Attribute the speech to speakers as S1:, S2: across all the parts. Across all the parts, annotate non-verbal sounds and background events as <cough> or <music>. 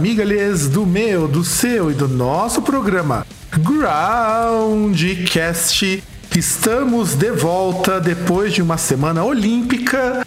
S1: amigalhes do meu, do seu e do nosso programa Groundcast. Estamos de volta depois de uma semana olímpica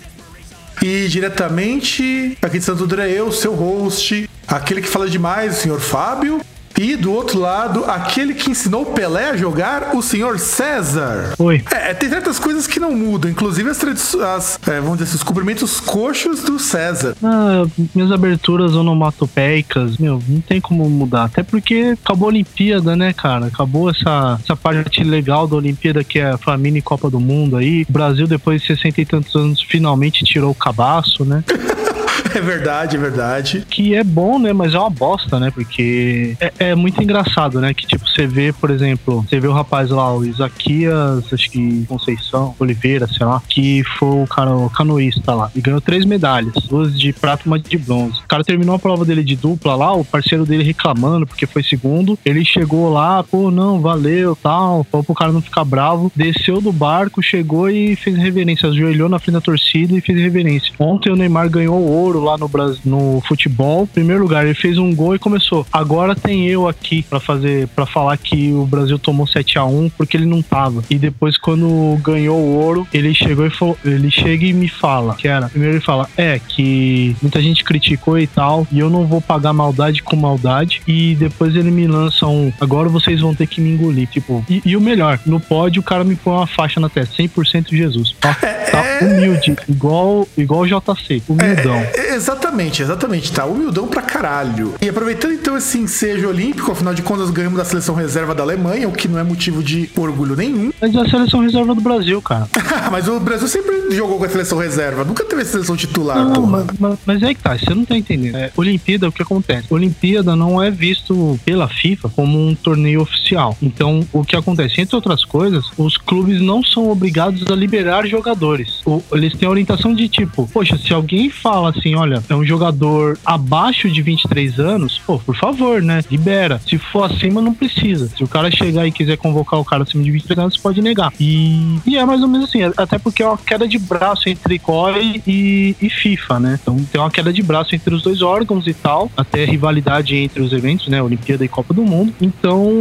S1: e diretamente aqui de Santo André, eu, seu host, aquele que fala demais, o senhor Fábio. E do outro lado, aquele que ensinou Pelé a jogar, o senhor César.
S2: Oi.
S1: É, tem certas coisas que não mudam, inclusive as, as é, vamos dizer assim, os cumprimentos coxos do César.
S2: Ah, minhas aberturas onomatopeicas, meu, não tem como mudar. Até porque acabou a Olimpíada, né, cara? Acabou essa, essa parte legal da Olimpíada que é a mini Copa do Mundo aí. O Brasil, depois de 60 e tantos anos, finalmente tirou o cabaço, né? <laughs> <laughs>
S1: É verdade, é verdade.
S2: Que é bom, né? Mas é uma bosta, né? Porque é, é, muito engraçado, né? Que tipo, você vê, por exemplo, você vê o rapaz lá, o Isaquias, acho que Conceição, Oliveira, sei lá, que foi o cara, o canoísta lá, e ganhou três medalhas, duas de prata e uma de bronze. O cara terminou a prova dele de dupla lá, o parceiro dele reclamando porque foi segundo. Ele chegou lá, pô, não, valeu, tal, falou pro cara não ficar bravo, desceu do barco, chegou e fez reverência, ajoelhou na frente da torcida e fez reverência. Ontem o Neymar ganhou ouro lá no Brasil, no futebol. Primeiro lugar, ele fez um gol e começou. Agora tem eu aqui para fazer, para falar que o Brasil tomou 7 a 1 porque ele não tava. E depois quando ganhou o ouro, ele chegou e falou, ele chega e me fala, que era, primeiro ele fala, é que muita gente criticou e tal, e eu não vou pagar maldade com maldade. E depois ele me lança um, agora vocês vão ter que me engolir, tipo. E, e o melhor, no pódio o cara me põe uma faixa na testa, 100% Jesus. Tá, tá humilde, igual igual o JC, humildão.
S1: É, é, Exatamente, exatamente, tá? Humildão pra caralho. E aproveitando então esse ensejo olímpico, afinal de contas ganhamos da seleção reserva da Alemanha, o que não é motivo de orgulho nenhum.
S2: Mas é a seleção reserva do Brasil, cara. <laughs>
S1: mas o Brasil sempre jogou com a seleção reserva, nunca teve a seleção titular,
S2: não, mas, mas, mas, é que tá, você não tá entendendo. É, Olimpíada, o que acontece? Olimpíada não é visto pela FIFA como um torneio oficial. Então, o que acontece? Entre outras coisas, os clubes não são obrigados a liberar jogadores. Eles têm a orientação de tipo, poxa, se alguém fala assim, olha, é um jogador abaixo de 23 anos, pô, por favor, né? Libera. Se for acima, não precisa. Se o cara chegar e quiser convocar o cara acima de 23 anos, pode negar. E, e é mais ou menos assim, até porque é uma queda de braço entre COI e, e FIFA, né? Então tem uma queda de braço entre os dois órgãos e tal, até rivalidade entre os eventos, né? Olimpíada e Copa do Mundo. Então,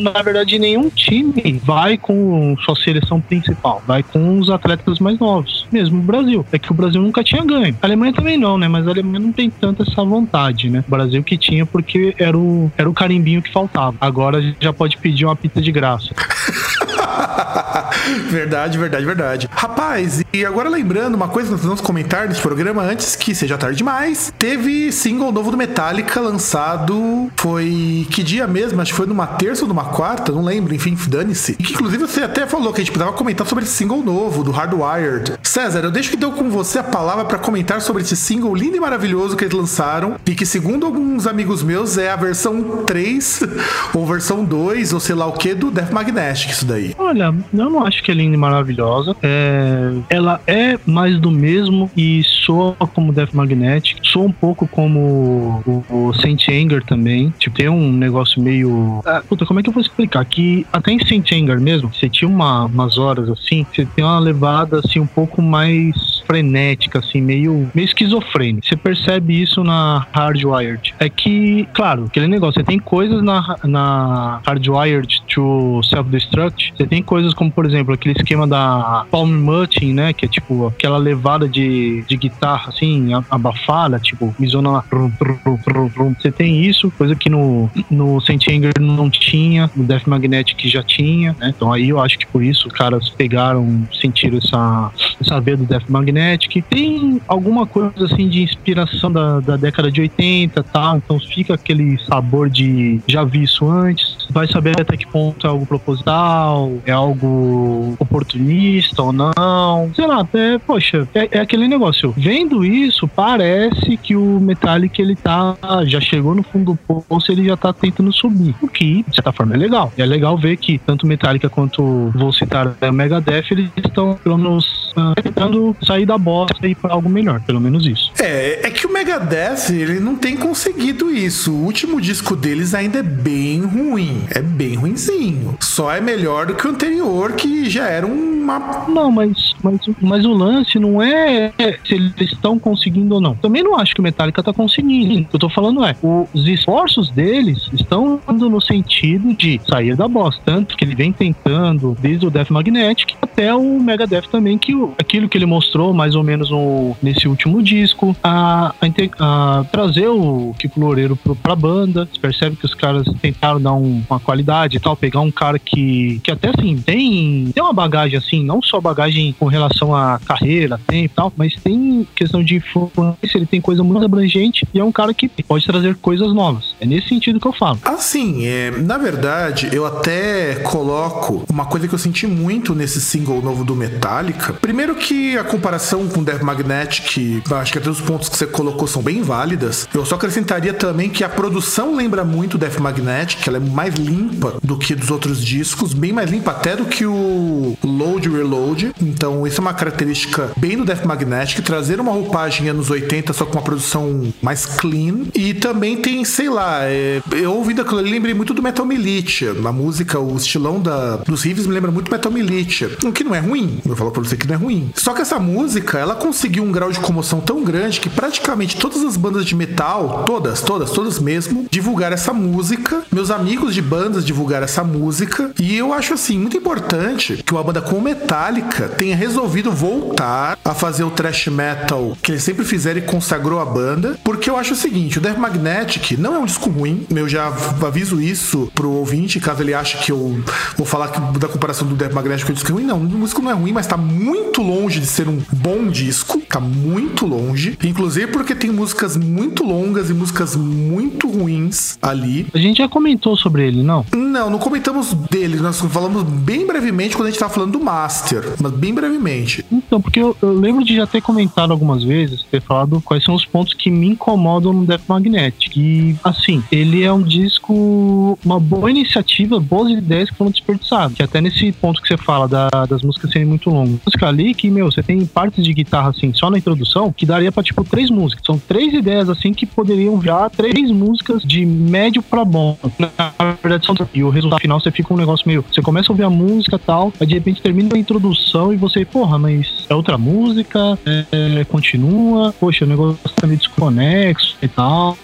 S2: na verdade, nenhum time vai com sua seleção principal, vai com os atletas mais novos. Mesmo o Brasil. É que o Brasil nunca tinha ganho. A Alemanha também não, né? Mas a Alemanha não tem tanta essa vontade, né? O Brasil que tinha porque era o, era o carimbinho que faltava. Agora já pode pedir uma pizza de graça. <laughs>
S1: verdade, verdade, verdade. Rapaz, e agora lembrando uma coisa, nós vamos comentar nesse programa antes que seja tarde demais. Teve single novo do Metallica lançado. Foi que dia mesmo? Acho que foi numa terça ou numa quarta, não lembro, enfim, dane-se. E que inclusive você até falou que a gente precisava comentar sobre esse single novo do Hardwired. César, eu deixo que deu com você a palavra para comentar sobre esse single lindo e maravilhoso que eles lançaram e que, segundo alguns amigos meus, é a versão 3 <laughs> ou versão 2 ou sei lá o que do Death Magnetic, isso daí.
S2: Olha, eu não acho que é linda e maravilhosa. É... Ela é mais do mesmo e soa como Death Magnetic, soa um pouco como o, o Saint Anger também. Tipo, tem um negócio meio. Ah, puta, como é que eu vou explicar? Que até em Saint Anger mesmo, você tinha uma, umas horas assim, você tem uma levada assim um pouco mais frenética, assim, meio, meio esquizofrênica. Você percebe isso na Hardwired. É que, claro, aquele negócio, você tem coisas na, na Hardwired to Self-Destruct, você tem coisas como, por exemplo, aquele esquema da Palm Muting, né, que é tipo aquela levada de, de guitarra, assim, abafada, tipo, misona lá. Você tem isso, coisa que no, no Saint Anger não tinha, no Death Magnetic já tinha, né? Então aí eu acho que por isso os caras pegaram, sentiram essa, essa veia do Death Magnetic. Tem alguma coisa assim de inspiração da, da década de 80 e tal, então fica aquele sabor de já vi isso antes. Vai saber até que ponto é algo proposital, é algo oportunista ou não. Sei lá, é, poxa, é, é, aquele negócio. Vendo isso, parece que o Metallic ele tá. Já chegou no fundo do poço, ele já tá tentando subir. O que, de certa forma, é legal. E é legal ver que tanto Metallica quanto vou citar a Megadeth, eles estão pelo menos uh, tentando sair da bosta e ir pra algo melhor. Pelo menos isso.
S1: É, é que o Megadeth, ele não tem conseguido isso. O último disco deles ainda é bem ruim. É bem ruinzinho. Só é melhor do que o anterior, que já era uma.
S2: Não, mas, mas, mas o lance não é se eles estão conseguindo ou não. Também não acho que o Metallica tá conseguindo. Eu tô falando é, os esforços deles estão indo no sentido de sair da bosta. Tanto que ele vem tentando, desde o Death Magnetic até o Megadeth também, que o, aquilo que ele mostrou mais ou menos no, nesse último disco, a, a, a trazer o Kiko Loureiro pro, pra banda. Você percebe que os caras tentaram dar um, uma qualidade e tal, pegar um cara que, que até assim tem, tem uma bagagem assim, não só bagagem com relação à carreira, tem e tal, mas tem questão de influência, ele tem coisa muito abrangente e é um cara que pode trazer coisas novas. É nesse sentido que eu falo.
S1: Assim, é, na verdade, eu até coloco uma coisa que eu senti muito nesse single novo do Metallica. Primeiro que a comparação com Death Magnetic, acho que até os pontos que você colocou são bem válidas. Eu só acrescentaria também que a produção lembra muito Death Magnetic, ela é mais limpa do que dos outros discos, bem mais limpa até do que o Load Reload. Então, isso é uma característica bem do Death Magnetic, trazer uma roupagem anos 80 só com uma produção mais clean. E também tem, sei lá, é, eu ouvindo aquilo ali, lembrei muito do Metal Militia. A música, o estilão da, dos riffs me lembra muito Metal Militia. O que não é ruim, eu falo pra você que não é ruim. Só que essa música, ela conseguiu um grau de comoção tão grande que praticamente todas as bandas de metal, todas, todas, todas mesmo, divulgaram essa música. Meus amigos de bandas divulgaram essa música. E eu acho assim, muito importante que uma banda como Metallica tenha resolvido voltar a fazer o thrash metal que eles sempre fizeram e consagrou a banda. Porque eu acho o seguinte: o Death Magnetic não é um disco ruim. Eu já aviso isso pro ouvinte, caso ele ache que eu vou falar da comparação do Death Magnetic com o disco ruim. Não, o disco não é ruim, mas tá muito longe de ser um bom disco. Tá muito longe. Inclusive porque tem músicas muito longas e músicas muito ruins ali.
S2: A gente já comentou sobre ele, não?
S1: Não, não comentamos dele. Nós falamos bem brevemente quando a gente tava falando do Master, mas bem brevemente.
S2: Então, porque eu, eu lembro de já ter comentado algumas vezes, ter falado quais são os pontos que me incomodam no Death Magnetic. E, assim, ele é um disco, uma boa iniciativa, boas ideias que foram desperdiçadas. Que até nesse ponto que você fala da, das músicas serem muito longas. Música ali que, meu, você tem partes de guitarra, assim, só na introdução, que daria pra, tipo, três músicas. São três ideias, assim, que poderiam virar três músicas de médio pra bom. Na verdade, são... E o resultado final, você fica um negócio meio... Você começa a ouvir a música e tal, aí de repente termina a introdução e você, porra, mas é outra música, é, continua, poxa, o negócio tá meio desconexo e tal.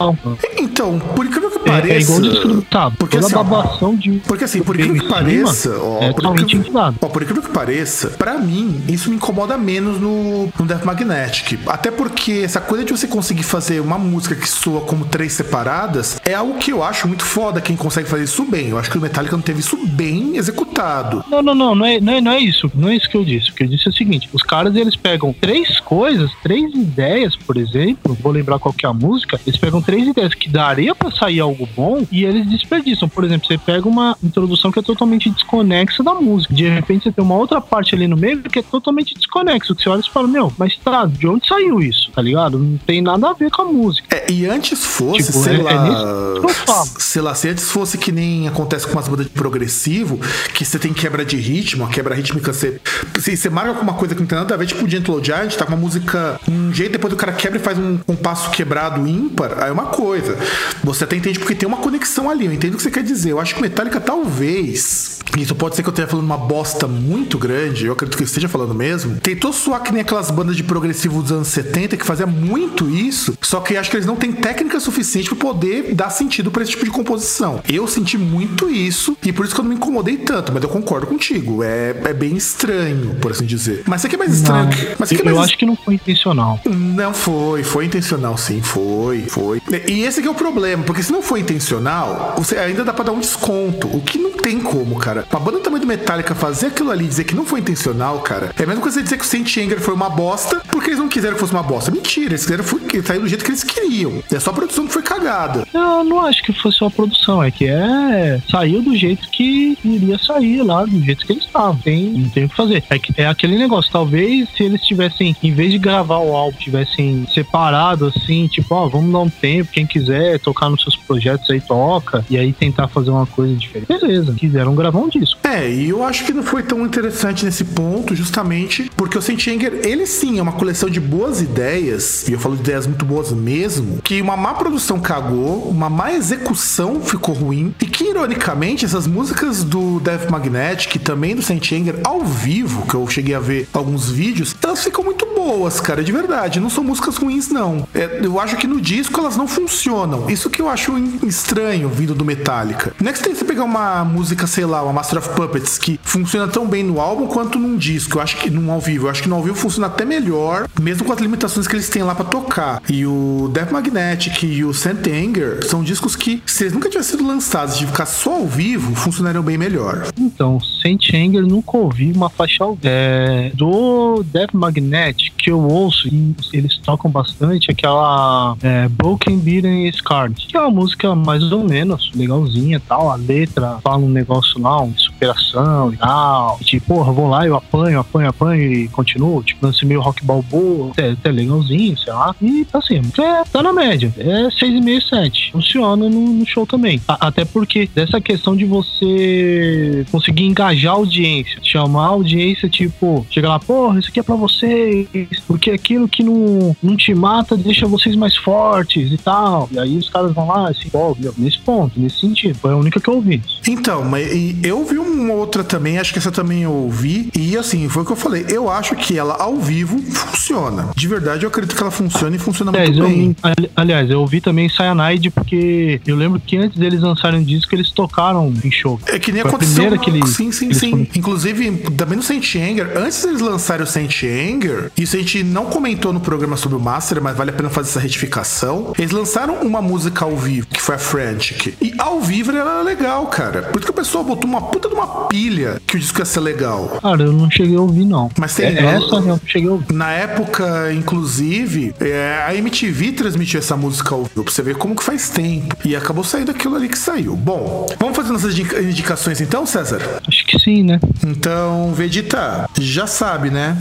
S1: Então, por incrível que pareça.
S2: É, é igual disco, tá,
S1: porque,
S2: toda
S1: assim,
S2: babação de.
S1: Porque assim, por incrível que pareça, ó,
S2: é
S1: por,
S2: totalmente
S1: incrível, ó, por incrível que pareça, pra mim, isso me incomoda menos no, no Death Magnetic. Até porque essa coisa de você conseguir fazer uma música que soa como três separadas é algo que eu acho muito foda quem consegue fazer isso bem. Eu acho que o Metallica não teve isso bem executado.
S2: Não, não, não, não é, não é, não é isso. Não é isso que eu disse. O que eu disse é o seguinte: os caras eles pegam três coisas, três ideias, por exemplo, vou lembrar qual que é a música, eles pegam três ideias que daria pra sair algo bom e eles desperdiçam. Por exemplo, você pega uma introdução que é totalmente desconexa da música. De repente você tem uma outra parte ali no meio que é totalmente desconexo. Que você olha e fala, meu, mas tá, de onde saiu isso? Tá ligado? Não tem nada a ver com a música.
S1: É, e antes fosse,
S2: Tipo,
S1: sei
S2: é-
S1: lá.
S2: é nisso que eu falo.
S1: sei lá, se antes fosse que nem acontece com as bandas de progressivo, que você tem quebra de ritmo, a quebra rítmica, você, se você marca com uma coisa que não tem nada a ver, tipo o Gentle Giant, tá com uma música, um jeito, depois o cara quebra e faz um, um passo quebrado ímpar, aí é uma coisa. Você até entende porque tem uma conexão ali, eu entendo o que você quer dizer. Eu acho que Metallica talvez, isso pode ser que eu esteja falando uma bosta muito grande, eu acredito que eu esteja falando mesmo, tentou soar que nem aquelas bandas de progressivo dos anos 70 que fazia muito isso, só que acho que eles não têm técnica suficiente para poder dar sentido para esse tipo de composição. Eu senti muito isso e por isso que eu não me incomodei tanto, mas eu concordo contigo. É, é bem estranho, por assim dizer. Mas isso aqui é mais estranho.
S2: Não,
S1: que- mas isso
S2: eu,
S1: é
S2: eu
S1: mais
S2: acho que não foi intencional.
S1: não foi, foi intencional sim, foi, foi. E esse aqui é o problema, porque se não foi intencional, você ainda dá pra dar um desconto, o que não tem como, cara. Uma banda também do Metallica fazer aquilo ali, dizer que não foi intencional, cara, é a mesma coisa dizer que o Saint Anger foi uma bosta porque eles não quiseram que fosse uma bosta. Mentira, eles quiseram sair do jeito que eles queriam. É só a produção que foi cagada.
S2: Eu não acho que fosse só a produção, é que é. Saiu do jeito que iria sair lá, do jeito que eles estavam. Tem, não tem o que fazer. É, é aquele negócio, talvez se eles tivessem, em vez de gravar o álbum, tivessem separado assim, tipo, ó, vamos dar um tempo, quem quiser tocar nos seus projetos aí toca, e aí tentar fazer uma coisa diferente. Beleza, quiseram gravar um disco.
S1: É, e eu acho que não foi tão interessante nesse ponto, justamente porque o Saint ele sim é uma coleção de boas ideias, e eu falo de ideias muito boas mesmo, que uma má produção cagou, uma má execução ficou ruim, e que ironicamente essas músicas do Death Magnetic e também do Saint ao vivo, que eu cheguei a ver alguns vídeos, elas ficam muito boas, cara, de verdade. Não são músicas ruins, não. É, eu acho que no disco elas não funcionam. Isso que eu acho estranho vindo do Metallica. Você tem que pegar uma música, sei lá, uma Master of Puppets, que funciona tão bem no álbum quanto num disco. Eu acho que num ao vivo. Eu acho que no ao vivo funciona até melhor, mesmo com as limitações que eles têm lá para tocar. E o Death Magnetic e o Saint Anger são discos que, se eles nunca tivessem sido lançados de ficar só ao vivo, funcionariam bem melhor.
S2: Então, Saint Anger nunca ouvi uma faixa. É, do Death Magnetic, que eu ouço e eles tocam bastante, aquela é, Broken Beaten Scarred, que é uma música mais ou menos legalzinha tal. A letra fala um negócio lá, uma superação e tal. E, tipo, porra, vou lá, eu apanho, apanho, apanho e continuo. Tipo, lance meio rock balboa, até, até legalzinho, sei lá. E assim, é, tá na média. É 6,5, 7. Funciona no, no show também. A, até porque dessa questão de você conseguir engajar a audiência, chamar a audiência, tipo, chega lá, porra, isso aqui é pra vocês, porque aquilo que não, não te mata deixa vocês mais fortes e tal. E aí os caras vão lá, se envolvem, nesse ponto, nesse sentido. Foi a única que eu ouvi.
S1: Então, mas eu vi uma outra também, acho que essa também eu ouvi, e assim, foi o que eu falei. Eu acho que ela ao vivo funciona. De verdade, eu acredito que ela funciona e funciona aliás, muito bem.
S2: Eu, aliás, eu ouvi também Cyanide porque eu lembro que antes deles lançarem o disco, eles tocaram em show.
S1: É que nem Foi aconteceu. A que eles, sim, sim, sim. Inclusive, também no Saint Anger, antes deles lançarem o Saint Anger, isso a gente não comentou no programa sobre o Master, mas vale a pena fazer essa retificação. Eles lançaram uma música ao vivo, que foi a Frantic. E ao vivo ela era legal, cara. Por isso que o pessoal botou uma puta de uma pilha que o disco ia ser legal.
S2: Cara, eu não cheguei a ouvir, não.
S1: Mas tem.
S2: É, essa eu não cheguei a ouvir.
S1: Na época, inclusive, é, a MTV transmitiu essa música ao vivo, pra você ver como que faz tempo. E acabou saindo aquilo ali que saiu. Bom, vamos fazer nossas indicações então, César?
S2: Acho que sim, né?
S1: Então, Vegeta, já sabe, né?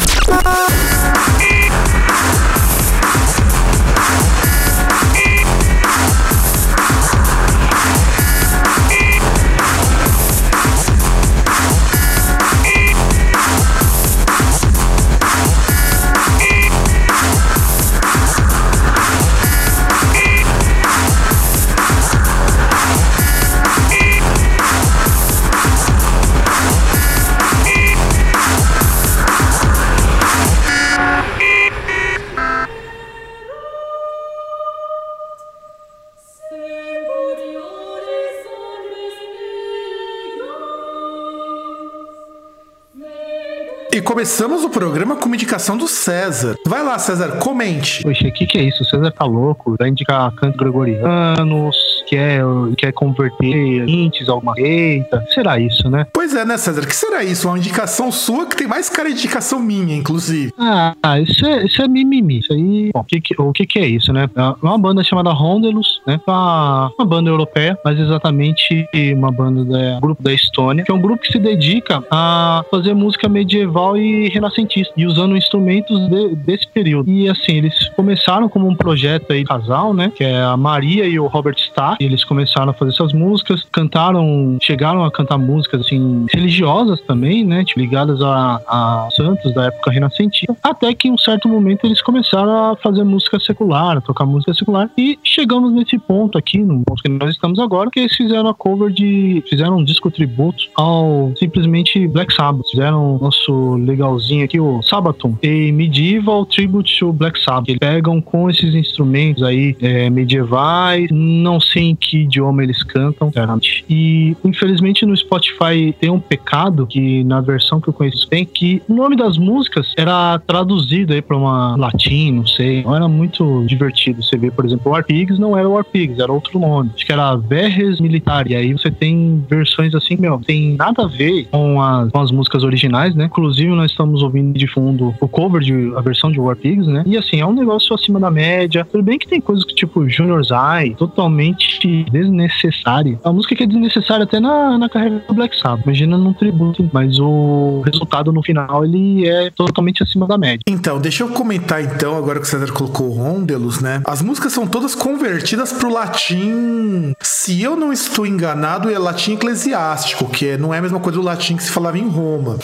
S1: que começamos o programa com uma indicação do César. Vai lá, César, comente.
S2: Poxa, o que, que é isso? O César tá louco? Vai indicar canto gregorianos, quer, quer converter a alguma eita. Será isso, né?
S1: Pois é, né, César? que será isso? Uma indicação sua que tem mais cara de indicação minha, inclusive.
S2: Ah, isso é, isso é mimimi. Isso aí. Bom, o que, que, o que, que é isso, né? É uma banda chamada Rondelus, né? Uma, uma banda europeia, mas exatamente uma banda do grupo da Estônia, que é um grupo que se dedica a fazer música medieval e renascentista e usando instrumentos de, desse período. E assim, eles começaram como um projeto aí casal, né? Que é a Maria e o Robert Starr. Eles começaram a fazer essas músicas, cantaram, chegaram a cantar músicas assim religiosas também, né? Tipo, ligadas a, a santos da época renascentista. Até que em um certo momento eles começaram a fazer música secular, a tocar música secular. E chegamos nesse ponto aqui, no ponto que nós estamos agora, que eles fizeram a cover de. fizeram um disco tributo ao simplesmente Black Sabbath. Fizeram nosso legalzinho aqui, o Sabaton, e Medieval Tribute to Black Sabbath. Eles pegam com esses instrumentos aí é, medievais, não sei em que idioma eles cantam. E infelizmente no Spotify tem um pecado que na versão que eu conheço tem que o nome das músicas era traduzido aí para uma latim, não sei. Não era muito divertido. Você vê, por exemplo, War Pigs não era War Pigs, era outro nome. Acho que era Verres Militar. E aí você tem versões assim, meu, tem nada a ver com as, com as músicas originais, né? Inclusive nós estamos ouvindo de fundo o cover de a versão de War Pigs, né? E assim, é um negócio acima da média. Tudo bem que tem coisas que tipo Junior's Eye, totalmente desnecessária. A música que é desnecessária até na, na carreira do Black Sabbath. Imagina num tributo, mas o resultado no final ele é totalmente acima da média.
S1: Então, deixa eu comentar então, agora que o César colocou Rondelus, né? As músicas são todas convertidas pro latim. Se eu não estou enganado, é latim eclesiástico, que é, não é a mesma coisa do latim que se falava em Roma.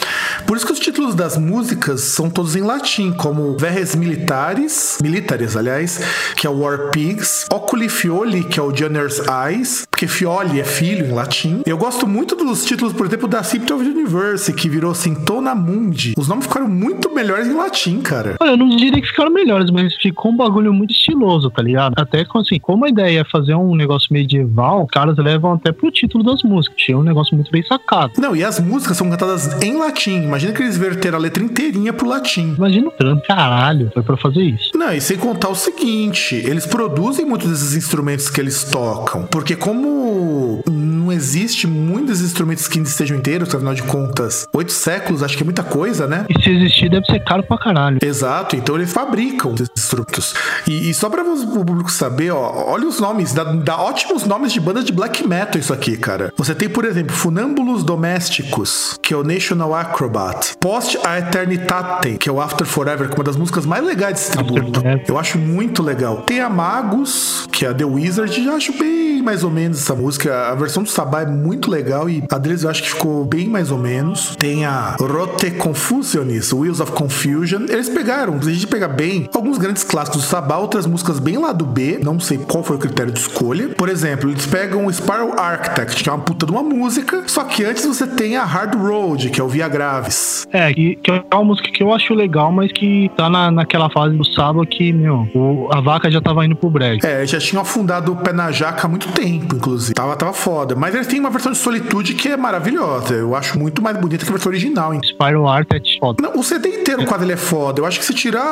S1: Por isso que os títulos das músicas são todos em latim, como Verres Militares, Militares, aliás, que é o War Pigs, Oculi Fioli, que é o Janner's Eyes, porque Fioli é filho em latim. Eu gosto muito dos títulos, por exemplo, da Crypt of the Universe, que virou Sintona Mundi. Os nomes ficaram muito melhores em latim, cara.
S2: Olha, eu não diria que ficaram melhores, mas ficou um bagulho muito estiloso, tá ligado? Até assim, como a ideia é fazer um negócio medieval, os caras levam até pro título das músicas. Tinha um negócio muito bem sacado.
S1: Não, e as músicas são cantadas em latim. Imagina que eles verteram a letra inteirinha pro latim.
S2: Imagina o trampo, caralho, foi pra fazer isso.
S1: Não, e sem contar o seguinte, eles produzem muitos desses instrumentos que eles tocam. Porque como não existe muitos instrumentos que ainda estejam inteiros, afinal de contas, oito séculos, acho que é muita coisa, né?
S2: E se existir, deve ser caro pra caralho.
S1: Exato, então eles fabricam esses instrumentos. E, e só pra o público saber, ó, olha os nomes, dá, dá ótimos nomes de bandas de black metal isso aqui, cara. Você tem, por exemplo, Funâmbulos Domésticos, que é o National Acrobat. Post a Eternitate, que é o After Forever, que é uma das músicas mais legais desse tributo. Eu acho muito legal. Tem a Magus, que é a The Wizard, já acho bem mais ou menos essa música. A versão do Sabá é muito legal e a deles eu acho que ficou bem mais ou menos. Tem a Rote Confusionis, Wheels of Confusion. Eles pegaram, se a gente pegar bem, alguns grandes clássicos do Sabá, outras músicas bem lá do B, não sei qual foi o critério de escolha. Por exemplo, eles pegam o Spiral Architect, que é uma puta de uma música, só que antes você tem a Hard Road, que é o Via Graves.
S2: É, que, que é uma música que eu acho legal, mas que tá na, naquela fase do sábado que, meu, o, a vaca já tava indo pro break.
S1: É, já tinham afundado o pé na jaca há muito tempo, inclusive. Tava, tava foda. Mas eles têm uma versão de Solitude que é maravilhosa. Eu acho muito mais bonita que a versão original. Hein?
S2: Spiral Architect, foda.
S1: Não, o CD inteiro quase ele é foda. Eu acho que se tirar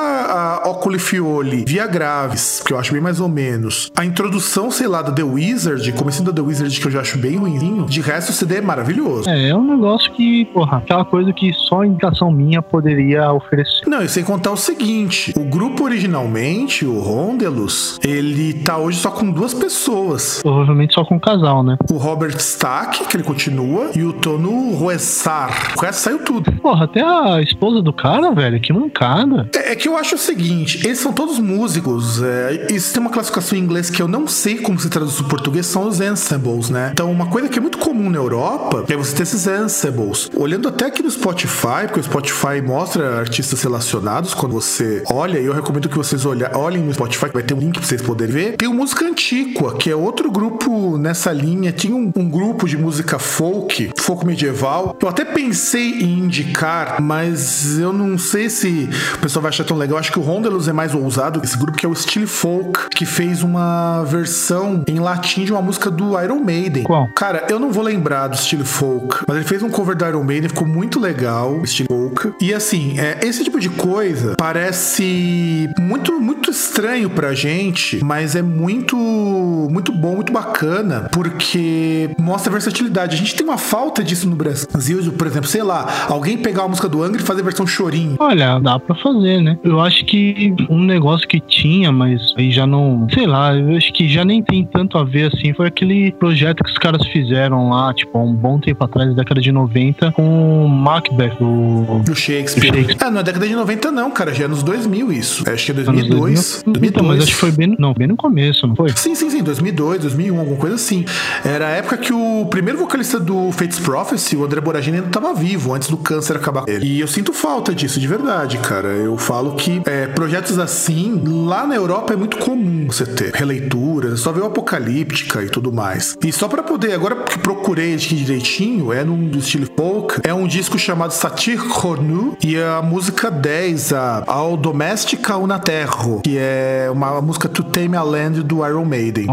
S1: a Oculi Fioli, Via Graves, que eu acho bem mais ou menos, a introdução, sei lá, da The Wizard, começando da The Wizard, que eu já acho bem ruimzinho, de resto o CD é maravilhoso.
S2: É, é um negócio que, porra, aquela coisa que só a indicação minha poderia oferecer.
S1: Não, e sem contar o seguinte: o grupo originalmente, o Rondelus, ele tá hoje só com duas pessoas.
S2: Provavelmente só com um casal, né?
S1: O Robert Stack, que ele continua, e o Tono Roessar. O resto saiu tudo.
S2: Porra, até a esposa do cara, velho, que mancada.
S1: É, é que eu acho o seguinte: eles são todos músicos. É, isso tem uma classificação em inglês que eu não sei como se traduz no português, são os ensembles, né? Então, uma coisa que é muito comum na Europa é você ter esses ensembles. Olhando até aqui no Spotify, porque o Spotify mostra artistas relacionados quando você olha, e eu recomendo que vocês olhem no Spotify, vai ter um link pra vocês poderem ver. Tem o Música Antiqua, que é outro grupo nessa linha. Tinha um, um grupo de música folk, folk medieval. Eu até pensei em indicar, mas eu não sei se o pessoal vai achar tão legal. Eu acho que o Rondelus é mais ousado, esse grupo que é o Stile Folk, que fez uma versão em latim de uma música do Iron Maiden.
S2: Qual?
S1: Cara, eu não vou lembrar do Stile Folk, mas ele fez um cover do Iron Maiden, ficou muito legal, Stile Folk. E assim, é, esse tipo de coisa parece muito, muito estranho pra gente, mas é muito, muito bom, muito bacana, porque mostra versatilidade. A gente tem uma falta disso no Brasil, por exemplo, sei lá, alguém pegar uma música do Angra e fazer versão chorinho.
S2: Olha, dá pra fazer, né? Eu acho que um negócio que tinha, mas aí já não. Sei lá, eu acho que já nem tem tanto a ver assim. Foi aquele projeto que os caras fizeram lá, tipo, há um bom tempo atrás, década de 90, com Macbeth, o.
S1: Do Shakespeare.
S2: Do Shakespeare.
S1: Ah, não é década de 90, não, cara. Já é nos 2000 isso. Acho que é
S2: Anos
S1: 2002.
S2: 2000. Então, mas acho que foi bem. Não, bem no começo, não foi?
S1: Sim, sim, sim. Assim, 2002, 2001, alguma coisa assim. Era a época que o primeiro vocalista do Fates Prophecy, o André Boragini, ainda tava vivo, antes do câncer acabar com ele. E eu sinto falta disso, de verdade, cara. Eu falo que é, projetos assim, lá na Europa é muito comum você ter releituras, só ver o Apocalíptica e tudo mais. E só para poder, agora que procurei aqui direitinho, é num estilo folk, é um disco chamado Satir Cornu e a música 10, a Ao Domestica Una Terro, que é uma música To Tame a Land do Iron Maiden.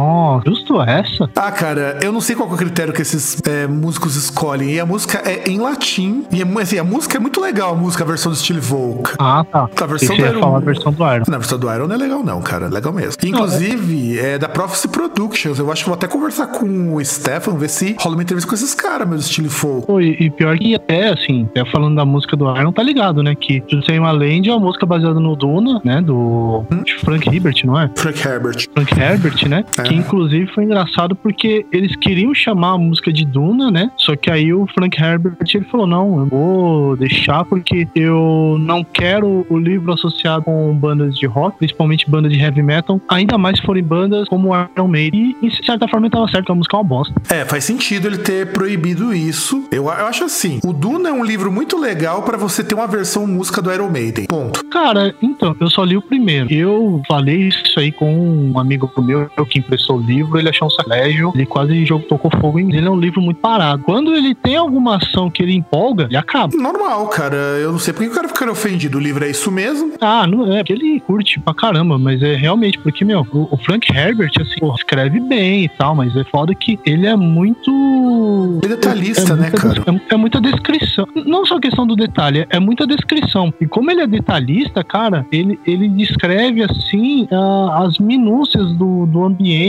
S2: Justo essa?
S1: Ah, cara, eu não sei qual é o critério que esses é, músicos escolhem. E a música é em latim. E assim, a música é muito legal, a música, a versão do estilo folk.
S2: Ah, tá.
S1: A versão
S2: do
S1: Iron...
S2: falar a versão do Iron.
S1: Não, a versão do Iron não é legal, não, cara. É legal mesmo. Inclusive, é... é da Prophecy Productions. Eu acho que vou até conversar com o Stefan, ver se rola uma entrevista com esses caras, meu estilo folk.
S2: Pô, e, e, pior que até, assim, até falando da música do Iron, tá ligado, né? Que Justin Land é uma música baseada no Duna, né? Do hum? Frank Herbert, não é?
S1: Frank Herbert.
S2: Frank Herbert, né? É. Que inclusive foi engraçado porque eles queriam chamar a música de Duna, né? Só que aí o Frank Herbert ele falou: não, eu vou deixar porque eu não quero o livro associado com bandas de rock, principalmente bandas de heavy metal, ainda mais se forem bandas como Iron Maiden. E, de certa forma, ele tava certo, que a música é uma bosta.
S1: É, faz sentido ele ter proibido isso. Eu, eu acho assim: o Duna é um livro muito legal para você ter uma versão música do Iron Maiden. Ponto.
S2: Cara, então, eu só li o primeiro. Eu falei isso aí com um amigo meu que emprestou o livro, ele achou um sacrilégio, ele quase jogou, tocou fogo em ele. É um livro muito parado. Quando ele tem alguma ação que ele empolga, ele acaba.
S1: Normal, cara. Eu não sei por que o cara fica ofendido. O livro é isso mesmo?
S2: Ah, não é, porque ele curte pra caramba, mas é realmente porque, meu, o, o Frank Herbert, assim, pô, escreve bem e tal, mas é foda que ele é muito.
S1: É detalhista,
S2: é,
S1: é né, cara?
S2: É, é, muita descrição. Não só questão do detalhe, é muita descrição. E como ele é detalhista, cara, ele, ele descreve assim uh, as minúcias do, do ambiente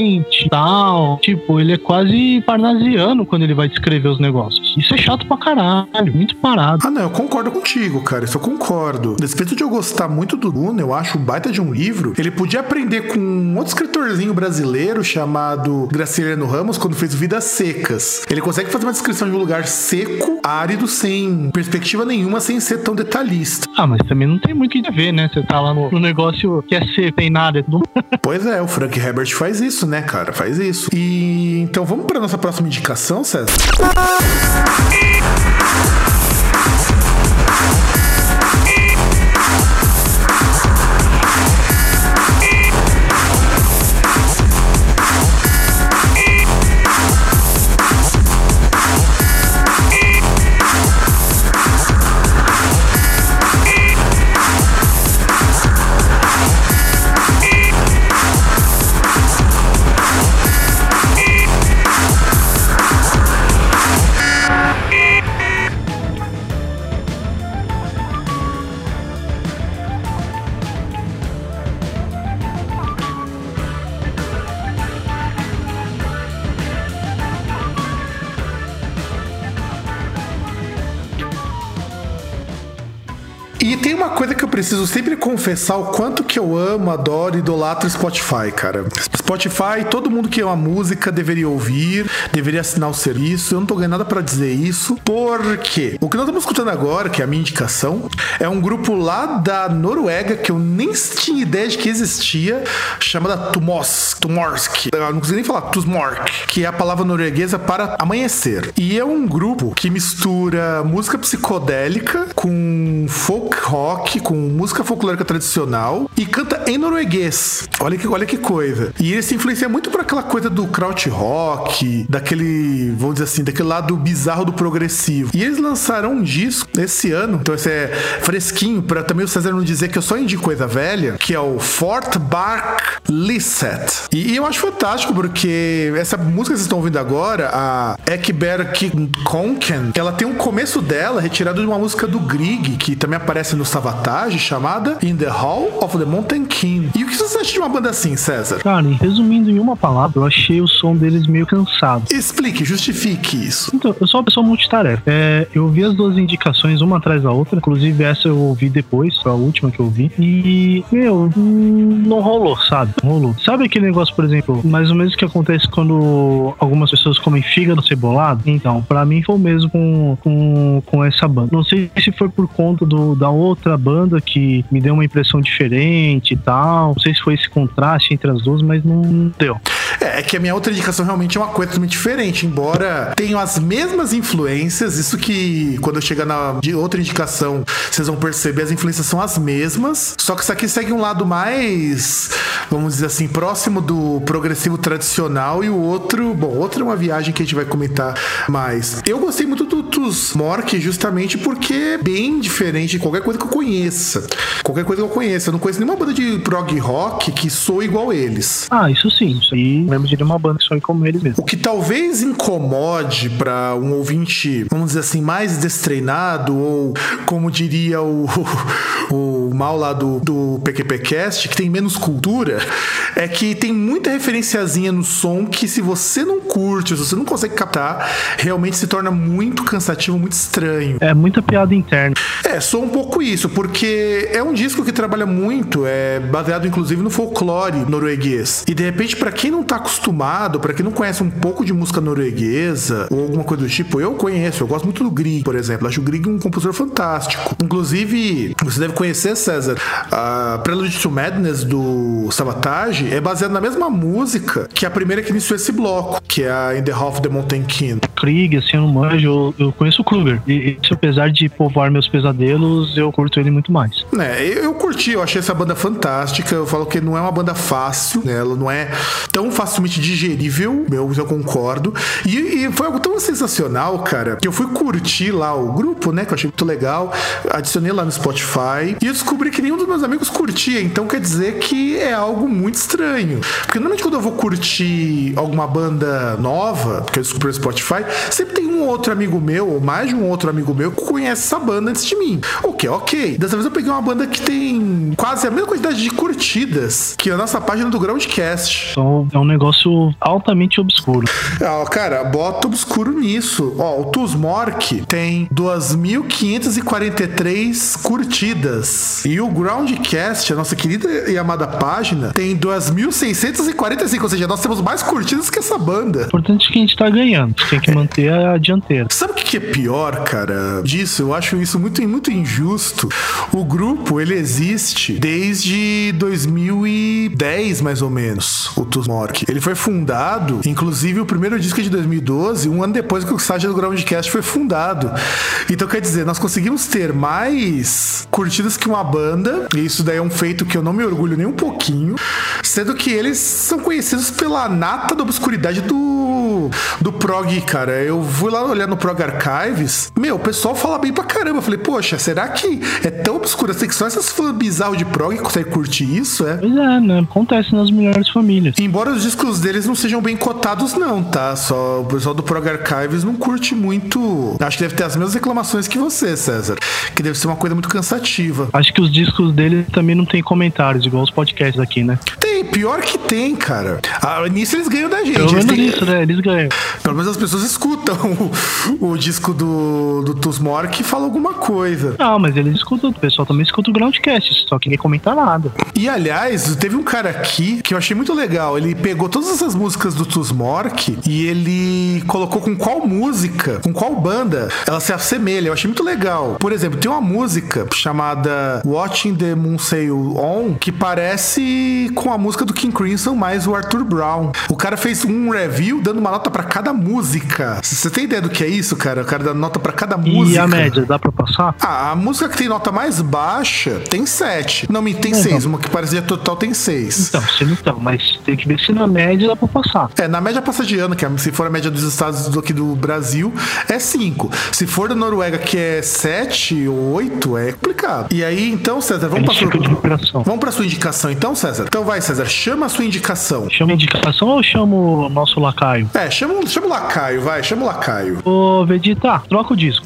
S2: tal. Tipo, ele é quase parnasiano quando ele vai descrever os negócios. Isso é chato pra caralho, muito parado.
S1: Ah, não, eu concordo contigo, cara. Isso eu concordo. Respeito de eu gostar muito do Duna, eu acho baita de um livro. Ele podia aprender com um outro escritorzinho brasileiro chamado Graciliano Ramos quando fez Vidas Secas. Ele consegue fazer uma descrição de um lugar seco, árido, sem perspectiva nenhuma, sem ser tão detalhista.
S2: Ah, mas também não tem muito o que ver, né? Você tá lá no, no negócio que é seco, tem nada. É tudo...
S1: pois é, o Frank Herbert faz isso, né, cara? Faz isso. E então vamos para nossa próxima indicação, César? Confessar o quanto que eu amo, adoro idolatro Spotify, cara. Spotify, todo mundo que ama música deveria ouvir, deveria assinar o serviço. Eu não tô ganhando nada para dizer isso, porque o que nós estamos escutando agora, que é a minha indicação, é um grupo lá da Noruega que eu nem tinha ideia de que existia, chamada Tumos, Tumorsk. Eu não consigo nem falar Tusmork, que é a palavra norueguesa para amanhecer. E é um grupo que mistura música psicodélica com folk rock, com música folclórica tradicional e canta em norueguês. Olha que, olha que coisa. E ele se influencia muito por aquela coisa do kraut rock, daquele, vamos dizer assim, daquele lado bizarro do progressivo. E eles lançaram um disco esse ano, então esse é fresquinho, para também o César não dizer que eu só indico coisa velha, que é o Fort Bark Lisset. E, e, eu acho fantástico porque essa música que vocês estão ouvindo agora, a Ekberg Konken, ela tem um começo dela retirado de uma música do Grieg, que também aparece no Savatage, chamada In the Hall of the Mountain King. E o que você acha de uma banda assim, César?
S2: Cara, resumindo em uma palavra, eu achei o som deles meio cansado.
S1: Explique, justifique isso.
S2: Então, eu sou uma pessoa multitarefa. É, eu vi as duas indicações, uma atrás da outra. Inclusive, essa eu ouvi depois, foi a última que eu vi. E, meu, não rolou, sabe? Não rolou. Sabe aquele negócio, por exemplo, mais ou menos que acontece quando algumas pessoas comem fígado cebolado? Então, para mim foi o mesmo com, com, com essa banda. Não sei se foi por conta do, da outra banda que me deu uma impressão diferente e tal. Não sei se foi esse contraste entre as duas, mas não deu.
S1: É, é que a minha outra indicação realmente é uma coisa totalmente diferente, embora tenham as mesmas influências, isso que quando eu chegar na de outra indicação, vocês vão perceber, as influências são as mesmas, só que isso aqui segue um lado mais, vamos dizer assim, próximo do progressivo tradicional e o outro, bom, outro é uma viagem que a gente vai comentar mais. Eu gostei muito do Tus Mork justamente porque é bem diferente de qualquer coisa que eu conheça. Qualquer coisa que eu conheça. Eu não conheço nenhuma banda de prog rock que soa igual eles.
S2: Ah, isso sim. Isso aí lembro de uma banda que soa como eles mesmo.
S1: O que talvez incomode para um ouvinte, vamos dizer assim, mais destreinado, ou como diria o, <laughs> o mal lá do, do PQPcast, que tem menos cultura, é que tem muita referenciazinha no som que se você não curte, se você não consegue captar, realmente se torna muito cansativo, muito estranho.
S2: É muita piada interna.
S1: É, sou um pouco isso, porque é um disco que trabalha muito, é baseado inclusive no folclore norueguês. E de repente, para quem não tá acostumado, para quem não conhece um pouco de música norueguesa ou alguma coisa do tipo, eu conheço, eu gosto muito do Grieg, por exemplo. Acho o Grieg um compositor fantástico. Inclusive, você deve conhecer, César, a Prelude to Madness do Sabotage é baseada na mesma música que a primeira que iniciou esse bloco, que é a In the Half of the Mountain King.
S2: Krieg, assim, eu não manjo, eu, eu conheço o Kruger. E, e apesar de povoar meus pesadelos, eu curto ele muito mais.
S1: É, eu, eu curti, eu achei essa banda fantástica. Eu falo que não é uma banda fácil, né? Ela não é tão facilmente digerível, eu, eu concordo. E, e foi algo tão sensacional, cara, que eu fui curtir lá o grupo, né? Que eu achei muito legal. Adicionei lá no Spotify. E eu descobri que nenhum dos meus amigos curtia. Então quer dizer que é algo muito estranho. Porque normalmente quando eu vou curtir alguma banda nova, que eu descobri no Spotify, tem um outro amigo meu, ou mais de um outro amigo meu, que conhece essa banda antes de mim. O que é ok. Dessa vez eu peguei uma banda que tem quase a mesma quantidade de curtidas que a nossa página do Groundcast.
S2: Então é um negócio altamente obscuro.
S1: Ah, cara, bota obscuro nisso. Ó, o Tusmork tem 2.543 curtidas. E o Groundcast, a nossa querida e amada página, tem 2.645. Ou seja, nós temos mais curtidas que essa banda.
S2: O importante é que a gente tá ganhando. Tem que manter a dianteira.
S1: Sabe o que é pior, cara, disso? Eu acho isso muito, muito injusto. O grupo, ele existe desde 2010, mais ou menos, o Tusmork. Ele foi fundado, inclusive o primeiro disco é de 2012, um ano depois que o site do Groundcast foi fundado. Então, quer dizer, nós conseguimos ter mais curtidas que uma banda, e isso daí é um feito que eu não me orgulho nem um pouquinho, sendo que eles são conhecidos pela nata da obscuridade do, do prog, cara. Eu fui lá olhar no Prog Archives, meu, o pessoal fala bem pra caramba. Eu falei, poxa, será que é tão obscura assim que só essas fãs bizarros de prog conseguem curtir isso, é?
S2: Pois é, né? Acontece nas melhores famílias.
S1: Embora os discos deles não sejam bem cotados, não, tá? Só o pessoal do Prog Archives não curte muito. Acho que deve ter as mesmas reclamações que você, César. Que deve ser uma coisa muito cansativa.
S2: Acho que os discos dele também não tem comentários, igual os podcasts aqui, né?
S1: Tem, pior que tem, cara. Ah, nisso eles ganham da gente.
S2: Pelo
S1: Eles
S2: menos
S1: têm-
S2: isso, né? Eles ganham.
S1: Pelo menos as pessoas escutam o, o disco do, do Tusmork e falam alguma coisa.
S2: Não, mas eles escutam, o pessoal também escuta o Groundcast, só que ninguém comenta nada.
S1: E aliás, teve um cara aqui que eu achei muito legal. Ele pegou todas essas músicas do Tusmork e ele colocou com qual música, com qual banda ela se assemelha. Eu achei muito legal. Por exemplo, tem uma música chamada Watching the Moon Sail On que parece com a música do King Crimson mais o Arthur Brown. O cara fez um review dando uma nota pra cada música. Você tem ideia do que é isso, cara? O cara dá nota pra cada
S2: E
S1: música.
S2: a média, dá pra passar?
S1: Ah, a música que tem nota mais baixa tem 7. Não, me tem. 6. Uma que parecia total tem 6.
S2: Então, se não então, mas tem que ver se na média dá pra passar.
S1: É, na média passa de ano, que é- se for a média dos estados do, aqui do Brasil, é 5. Se for da Noruega, que é 7 ou 8, é complicado. E aí, então, César, vamos pra sua... Vamos pra sua indicação, então, César? Então vai, César, chama a sua indicação.
S2: Chama indicação ou chamo o nosso lacaio?
S1: É, chama, chama o Lacaio, vai, chama o Lacaio.
S2: Ô, Vegeta, troca o disco.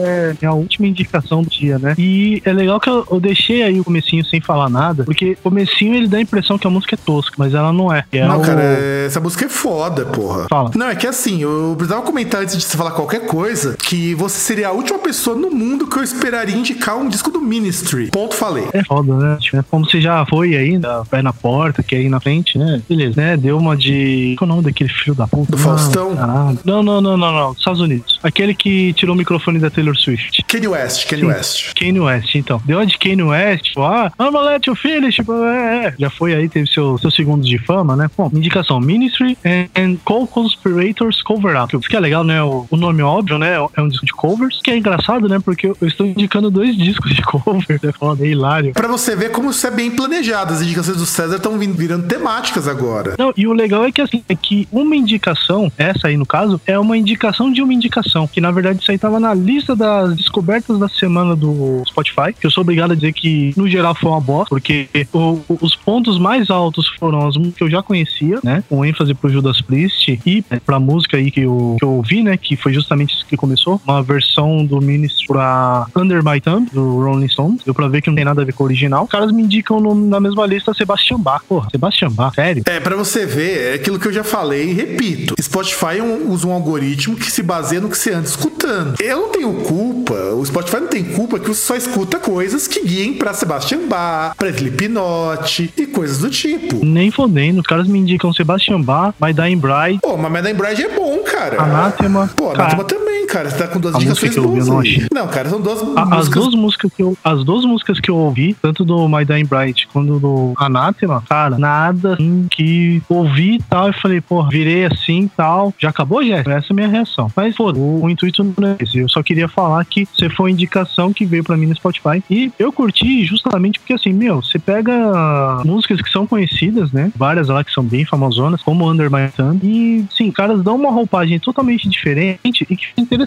S2: for é a última indicação do dia, né? E é legal que eu, eu deixei aí o comecinho sem falar nada, porque o comecinho ele dá a impressão que a música é tosca, mas ela não é. é
S1: não,
S2: o...
S1: cara, essa música é foda, porra.
S2: Fala.
S1: Não, é que assim, eu precisava comentar antes de você falar qualquer coisa, que você seria a última pessoa no mundo que eu esperaria indicar um disco do Ministry. Ponto, falei.
S2: É foda, né? Tipo, Como você já foi aí, da pé na porta, que é aí na frente, né? Beleza, né? Deu uma de. Qual é o nome daquele filho da puta?
S1: Do
S2: Não,
S1: Faustão?
S2: caralho. Não, não, não, não, não. Estados Unidos. Aquele que tirou o microfone da Taylor Swift.
S1: Kanye West, Kanye. West.
S2: Kanye West, então. Deu de Kanye West, tipo, ah, I'm gonna let you finish. Tipo, é, é. Já foi aí, teve seu, seus segundos de fama, né? Bom, indicação: Ministry and, Co-Conspirators Cover Up. Isso que é legal, né? O, o nome óbvio, né? É um disco de covers. Que é engraçado, né? Porque eu, eu estou indicando dois <laughs> discos de cover. É foda, é hilário.
S1: Pra você ver como isso é bem planejado. As indicações do César estão virando temáticas agora.
S2: Não, e o legal é que assim, é que uma indicação, essa aí no caso, é uma indicação de uma indicação. Que na verdade isso aí tava na lista das descobertas da semana do Spotify. Que eu sou obrigado a dizer que, no geral, foi uma bosta, porque o- os pontos mais altos foram as que eu já conhecia, né? Com ênfase pro Judas Priest e é, pra música aí que eu, que eu ouvi, né? Que foi justamente isso que começou. Uma versão do Ministry pra Under My Thumb, do Rolling Stones. Deu pra ver que não tem nada a ver com o original. Os caras me indicam no- na mesma lista Sebastian Bach. Porra, Sebastian Bach, sério?
S1: É, pra você ver, é aquilo que eu já falei e repito. Spotify é usa um algoritmo que se baseia no que você anda escutando. Eu não tenho culpa, o Spotify não tem culpa que você só escuta coisas que guiem pra Sebastian Bach, pra Slipknot e coisas do tipo.
S2: Nem fodendo, os caras me indicam Sebastian Bach, My Dying Bride,
S1: Pô, mas Madame Bride é bom, cara.
S2: Anathema.
S1: Pô,
S2: Cara,
S1: Anathema também, cara. Você tá com duas
S2: A
S1: indicações
S2: que eu ouvi,
S1: boas
S2: eu não achei.
S1: Não, cara, são duas
S2: a- as
S1: músicas.
S2: duas músicas que eu, as duas músicas que eu ouvi, tanto do My Dying Bride quanto do Anathema, cara, nada assim, que ouvi e tal, e falei, porra, virei assim e tal. Já acabou, Jéssica? Essa é a minha reação. Mas, pô, o, o intuito não é esse. Eu só queria falar que você foi uma indicação que veio pra mim no Spotify. E eu curti justamente porque, assim, meu, você pega músicas que são conhecidas, né? Várias lá que são bem famosonas, como Under My Thumb. E, sim, caras dão uma roupagem totalmente diferente e que fica interessante.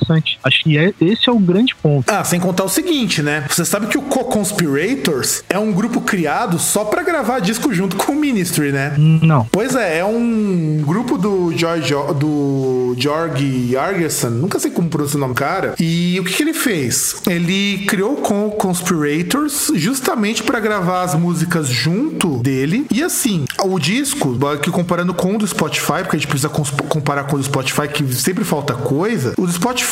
S2: Acho que é, esse é o grande ponto.
S1: Ah, sem contar o seguinte, né? Você sabe que o Co-Conspirators é um grupo criado só pra gravar disco junto com o Ministry, né?
S2: Não.
S1: Pois é, é um grupo do George do Georg Argerson, nunca sei como pronunciar o nome do cara. E o que, que ele fez? Ele criou com Conspirators justamente pra gravar as músicas junto dele. E assim, o disco, que comparando com o do Spotify, porque a gente precisa comparar com o do Spotify, que sempre falta coisa. O do Spotify,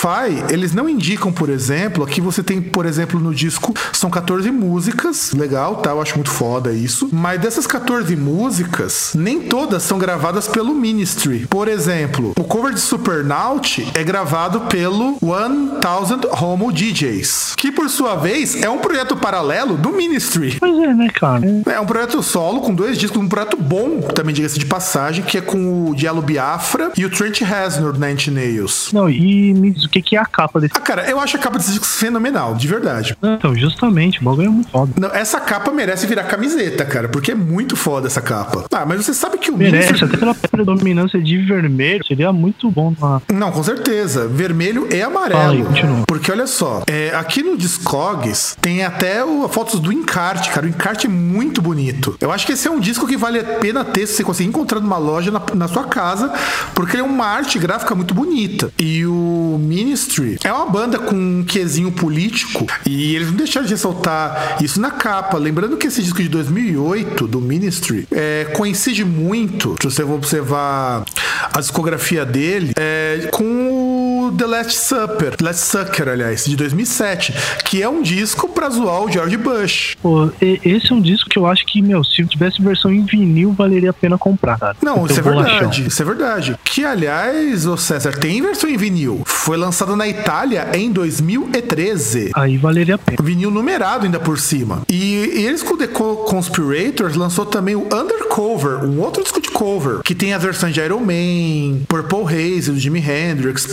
S1: eles não indicam, por exemplo, aqui você tem, por exemplo, no disco, são 14 músicas, legal, tá? Eu acho muito foda isso. Mas dessas 14 músicas, nem todas são gravadas pelo Ministry. Por exemplo, o cover de Supernaut é gravado pelo 1000 Homo DJs, que por sua vez é um projeto paralelo do Ministry.
S2: Pois é, né, cara? É.
S1: Um projeto solo com dois discos, um projeto bom, também diga-se de passagem, que é com o Diallo Biafra e o Trent Reznor na Nails.
S2: Não, e me o que, que é a capa desse.
S1: Ah, cara, eu acho a capa desse disco fenomenal, de verdade.
S2: Então, justamente, o bagulho é muito foda.
S1: Não, essa capa merece virar camiseta, cara, porque é muito foda essa capa. Ah, mas você sabe que o
S2: Merece,
S1: Ministry...
S2: até pela predominância de vermelho, seria muito bom.
S1: Não, com certeza. Vermelho e amarelo.
S2: aí.
S1: Porque olha só, é, aqui no Discogs tem até o, fotos do encarte, cara. O encarte é muito bonito. Eu acho que esse é um disco que vale a pena ter se você conseguir encontrar numa loja na, na sua casa, porque ele é uma arte gráfica muito bonita. E o Ministry é uma banda com um quesinho político e eles não deixaram de ressaltar isso na capa. Lembrando que esse disco de 2008 do Ministry é, coincide muito, se você observar a discografia dele, é, com o The Last Supper, Last Sucker, aliás, de 2007, que é um disco pra zoar o George Bush.
S2: Pô, esse é um disco que eu acho que, meu, se tivesse versão em vinil, valeria a pena comprar, cara.
S1: Não, isso é verdade, isso é verdade. Que, aliás, o César, tem versão em vinil. Foi lançado na Itália em 2013.
S2: Aí valeria a pena.
S1: Vinil numerado ainda por cima. E, e eles com o The Co- Conspirators lançou também o Undercover, um outro disco de cover, que tem as versões de Iron Man, Purple Haze, do Jimi Hendrix,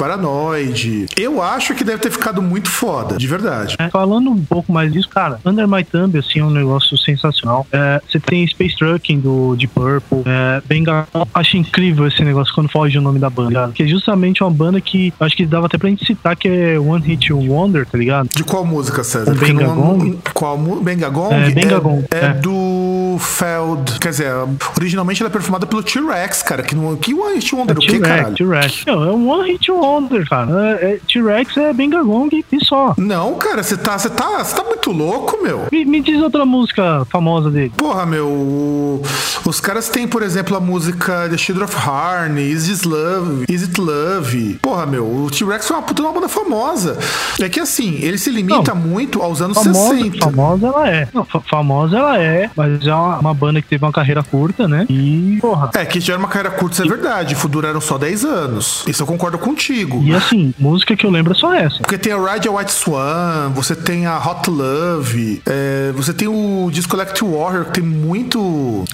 S1: Eu acho que deve ter ficado muito foda, de verdade.
S2: É, falando um pouco mais disso, cara, Under My Thumb, assim, é um negócio sensacional. É, você tem Space Trucking do Deep Purple, é, Benga... Acho incrível esse negócio quando foge o nome da banda, ligado? Que é justamente uma banda que acho que dava até pra gente citar que é One Hit Wonder, tá ligado?
S1: De qual música, César?
S2: O
S1: Porque
S2: Benga
S1: não-
S2: Gong?
S1: Qual mu- Benga Gong?
S2: É, Benga Gong,
S1: É,
S2: é.
S1: do Feld. Quer dizer, originalmente ela é perfumada pelo T-Rex, cara, que, não, que One Hit Wonder,
S2: É
S1: o que, caralho?
S2: T-Rex. Não, é um One Hit Wonder, cara. É, é- T-Rex é Bengalong e só.
S1: Não, cara, você tá, você tá, você tá muito louco, meu.
S2: Me, me diz outra música famosa dele.
S1: Porra, meu, os caras têm, por exemplo, a música The Children of Harn, Is It Love, Is It Love. Porra, meu, o T-Rex é uma puta uma banda famosa. É que assim, ele se limita muito aos anos
S2: Famosa,
S1: 60.
S2: famosa ela é. Não, fa- famosa ela é, mas é uma, uma banda que teve uma carreira curta, né? E, porra.
S1: É, que tiveram uma carreira curta, isso é verdade. Duraram só 10 anos. Isso eu concordo contigo.
S2: E assim, música que eu lembro é só essa.
S1: Porque tem a Ride a White Swan, você tem a Hot Love, é, você tem o Disco Elect Warrior, que tem muito,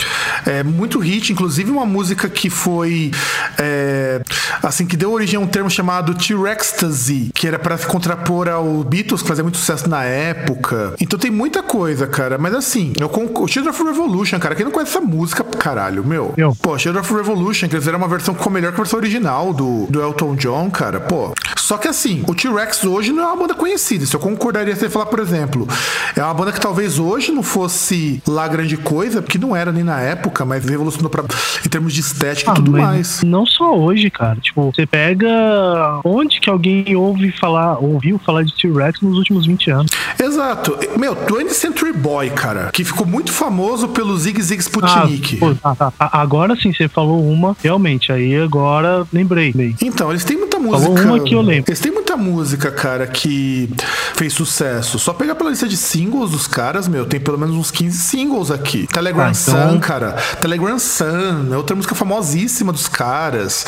S1: é, muito hit, inclusive uma música que foi, é, assim, que deu origem a um termo chamado T-Rextasy, que era pra se contrapor ao Beatles, que fazia muito sucesso na época. Então tem muita coisa, cara, mas assim, eu concordo. Children of Revolution, cara, quem não conhece essa música, caralho, meu.
S2: Eu.
S1: Pô, Children of Revolution, que eles fizeram uma versão que ficou melhor que a versão original do, do Elton John, cara, pô. Só que assim, o T-Rex hoje não é uma banda conhecida. Isso eu concordaria se você falar, por exemplo, é uma banda que talvez hoje não fosse lá grande coisa, porque não era nem na época, mas revolucionou pra, em termos de estética e tudo
S2: Ah,
S1: mais.
S2: Não só hoje, cara. Tipo, você pega onde que alguém ouve falar, ouviu falar de T-Rex nos últimos 20 anos.
S1: Exato. Meu, 20th Century Boy, cara, que ficou muito famoso pelo Zig Zig Sputnik.
S2: Ah, pô, tá, tá. A- Agora sim, você falou uma, realmente. Aí agora lembrei. lembrei.
S1: Então, eles têm muita música.
S2: Uma que eu lembro.
S1: Eles têm muita música, cara, que fez sucesso. Só pegar pela lista de singles dos caras, meu, tem pelo menos uns 15 singles aqui. Telegram
S2: Ah, então-
S1: Sun, cara. Telegram Sun é outra música famosíssima dos caras.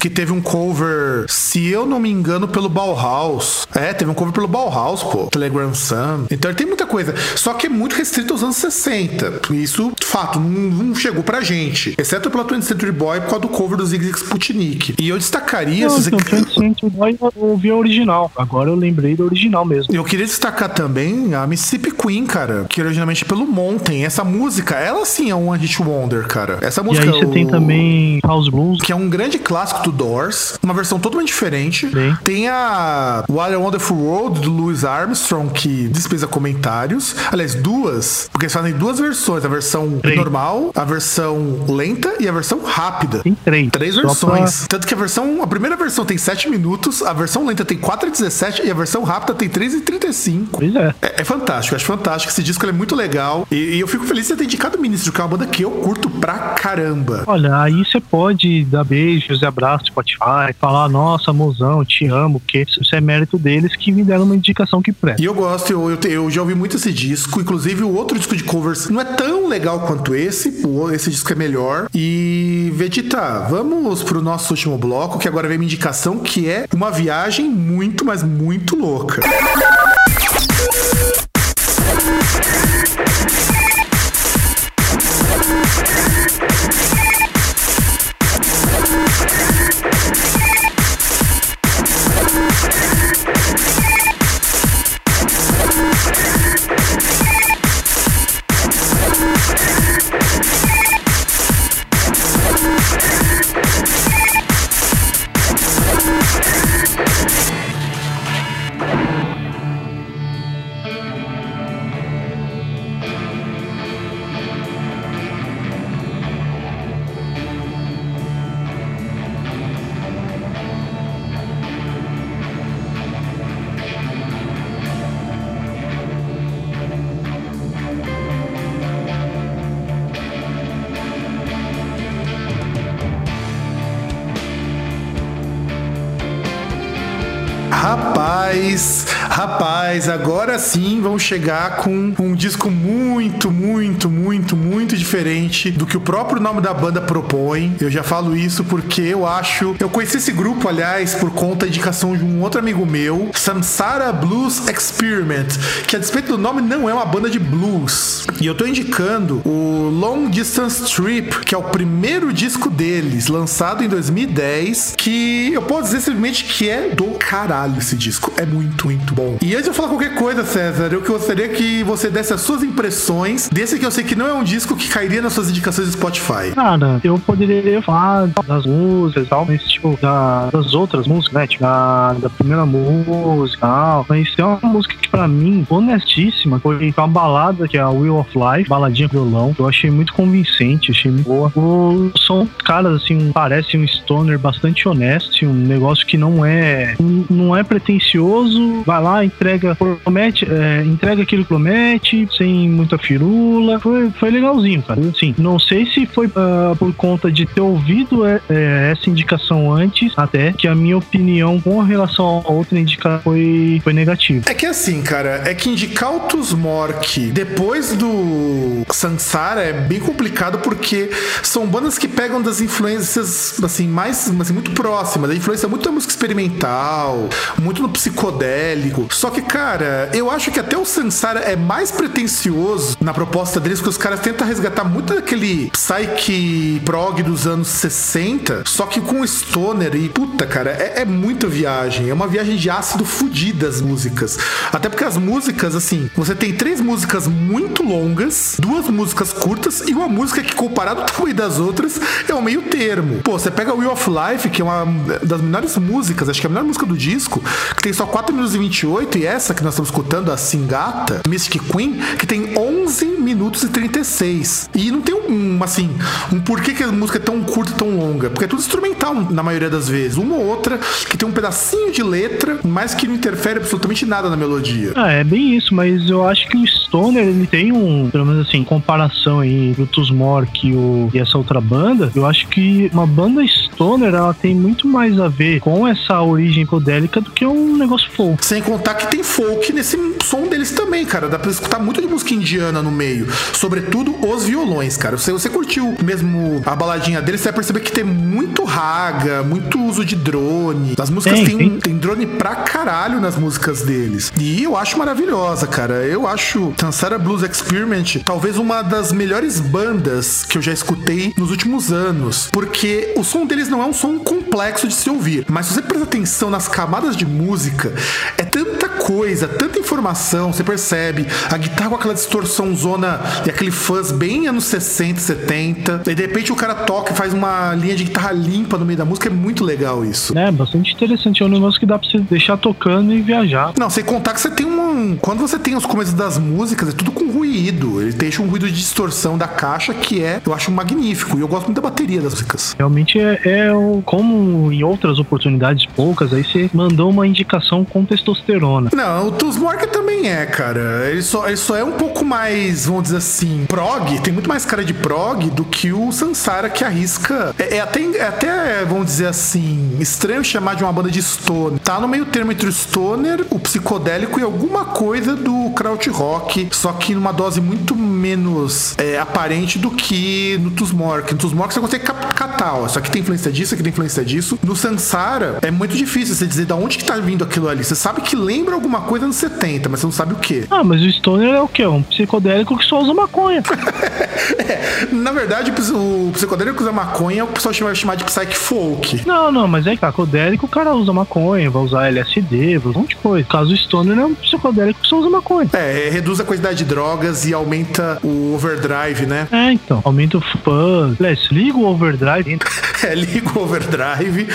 S1: Que teve um cover, se eu não me engano, pelo Bauhaus. É, teve um cover pelo Bauhaus, pô. Telegram Sun. Então ele tem muita coisa. Só que é muito restrito aos anos 60. Isso, fato, não, não chegou pra gente. Exceto pela 20th Century Boy por causa do cover do Zig Sputnik. E eu destacaria.
S2: Não,
S1: se você-
S2: então, 20th Century Boy eu ouvi a original. Agora eu lembrei da original mesmo.
S1: Eu queria destacar também a Mississippi Queen, cara, que originalmente é pelo Mountain. Essa música, ela sim é um Hit Wonder, cara. Essa
S2: E
S1: música
S2: aí você
S1: o-
S2: tem também House Blues.
S1: que é um grande clássico do Doors, uma versão totalmente diferente.
S2: Sim.
S1: Tem a What a Wonderful World do Louis Armstrong, que dispensa comentários. Aliás, duas, porque eles fazem duas versões: a versão
S2: Três.
S1: normal, a versão lenta e a versão rápida.
S2: Tem três.
S1: Três
S2: Só
S1: versões. Tanto que a versão, a primeira versão tem 7 minutos, a versão lenta tem 4,17 e a versão rápida tem 3,35.
S2: Pois é.
S1: É, é fantástico, acho fantástico. Esse disco é muito legal. E, e eu fico feliz de ter indicado o Ministro, que é uma banda que eu curto pra caramba.
S2: Olha, aí você pode dar beijos e abraços Spotify, falar, nossa, mozão, te amo, porque isso é mérito deles que me deram uma indicação que presta.
S1: E eu gosto, eu, eu, eu já ouvi muito esse disco. Inclusive, o outro disco de covers não é tão legal quanto esse. Esse disco é melhor. E, Vegeta, vamos pro nosso último bloco, que agora vem uma indicação que é uma viagem muito, mas muito louca. Rapaz, rapaz, agora sim vamos chegar com um disco muito, muito, muito, muito diferente do que o próprio nome da banda propõe. Eu já falo isso porque eu acho. Eu conheci esse grupo, aliás, por conta da indicação de um outro amigo meu, Samsara Blues Experiment, que a despeito do nome não é uma banda de blues. E eu tô indicando o Long Distance Trip, que é o primeiro disco deles, lançado em 2010, que eu posso dizer simplesmente que é do caralho esse disco. É muito, muito bom bom. E antes de eu falar qualquer coisa, César, eu gostaria que você desse as suas impressões desse que eu sei que não é um disco que cairia nas suas indicações do Spotify.
S2: Cara, eu poderia falar das músicas e tal, mas tipo, da, das outras músicas, né? Tipo, da, da primeira música tal. Mas tem uma música que pra mim, honestíssima, foi uma balada que é a Wheel of Life, baladinha violão. Eu achei muito convincente, achei muito boa. O som, caras, assim, parece um stoner bastante honesto, um negócio que não é não é pretencioso, vai lá, entrega, promete, é, entrega aquilo que promete, sem muita firula. Foi, foi legalzinho, cara. Assim, não sei se foi uh, por conta de ter ouvido é, é, essa indicação antes, até que a minha opinião com relação a outra indicação foi, foi negativa.
S1: É que assim, cara, é que indicar o Tusmork depois do Sansara é bem complicado porque são bandas que pegam das influências, assim, mais, assim, muito próximas. A influência é muito da música experimental, muito no psicodélico. Só que, cara, eu acho que até o Sansara é mais pretencioso na proposta deles, porque os caras tentam resgatar muito daquele psyche prog dos anos 60, só que com stoner e, puta, cara, é, é muita viagem. É uma viagem de ácido fodida as músicas. Até porque as músicas, assim, você tem três músicas muito longas, duas músicas curtas e uma música que, comparado ao tamanho das outras, é o meio termo. Pô, você pega Wheel of Life, que é uma das melhores músicas, acho que é a melhor música do disco, que tem só 4 minutos e 28, e essa que nós estamos escutando, a Singata, Mystic Queen, que tem 11 minutos e 36. E não tem um, assim, um porquê que a música é tão curta e tão longa. Porque é tudo instrumental na maioria das vezes. Uma ou outra que tem um pedacinho de letra, mas que não interfere absolutamente nada na melodia.
S2: Ah, é bem isso, mas eu acho que o Stoner, ele tem um, pelo menos assim, comparação aí do Tusmork e, o, e essa outra banda, eu acho que uma banda Stoner, ela tem muito mais a ver com essa origem psicodélica do que um negócio folk.
S1: Sem contar que tem folk nesse som deles também, cara. Dá pra escutar muito de música indiana no meio. Sobretudo os violões, cara. Se você curtiu mesmo a baladinha deles, você vai perceber que tem muito raga, muito uso de drone. As músicas tem, tem, tem drone pra caralho nas músicas deles. E eu acho maravilhosa, cara. Eu acho Tansara Blues Experiment talvez uma das melhores bandas que eu já escutei nos últimos anos. Porque o som deles não é um som complexo de se ouvir. Mas se você presta atenção nas camadas de música, é tanta coisa, tanta informação, você percebe. A guitarra com aquela distorção zona e aquele fuzz bem anos 60, 70. E de repente o cara toca e faz uma linha de guitarra limpa no meio da música. É muito legal isso.
S2: É, bastante interessante. É um negócio que dá pra você deixar tocando e viajar.
S1: Não, sem contar que você tem um. Quando você tem os começos das músicas, é tudo com ruído. Ele deixa um ruído de distorção da caixa que é, eu acho magnífico. E eu gosto muito da bateria das músicas.
S2: Realmente é, é como em outras oportunidades poucas, aí você mandou uma indicação com testosterona.
S1: Não, o Tusmork também é, cara. Ele só, ele só é um pouco mais, vamos dizer assim, prog, tem muito mais cara de prog do que o Sansara que arrisca. É, é até, é até, vamos dizer assim, estranho chamar de uma banda de stoner. Tá no meio termo entre o stoner, o psicodélico e alguma coisa do krautrock, só que numa dose muito menos é, aparente do que no Tusmork. No Tusmork você consegue catar, ó, só que tem influência disso, aqui tem influência disso. No Sansara é muito difícil você dizer de onde que tá vindo aquilo ali. Você sabe que lembra alguma coisa nos 70, mas você não sabe o que.
S2: Ah, mas o Stoner é o quê? Um psicodélico que só usa maconha. <laughs>
S1: é, na verdade, o psicodélico que usa maconha é o o pessoal vai chamar de psych folk.
S2: Não, não, mas é que psicodélico o cara usa maconha, vai usar LSD, vai usar um monte de coisa. No caso do Stoner é um psicodélico que só usa maconha.
S1: É, reduz a quantidade de drogas e aumenta o overdrive, né?
S2: É, então. Aumenta o fuzz. Liga o overdrive. <laughs>
S1: é, liga o overdrive,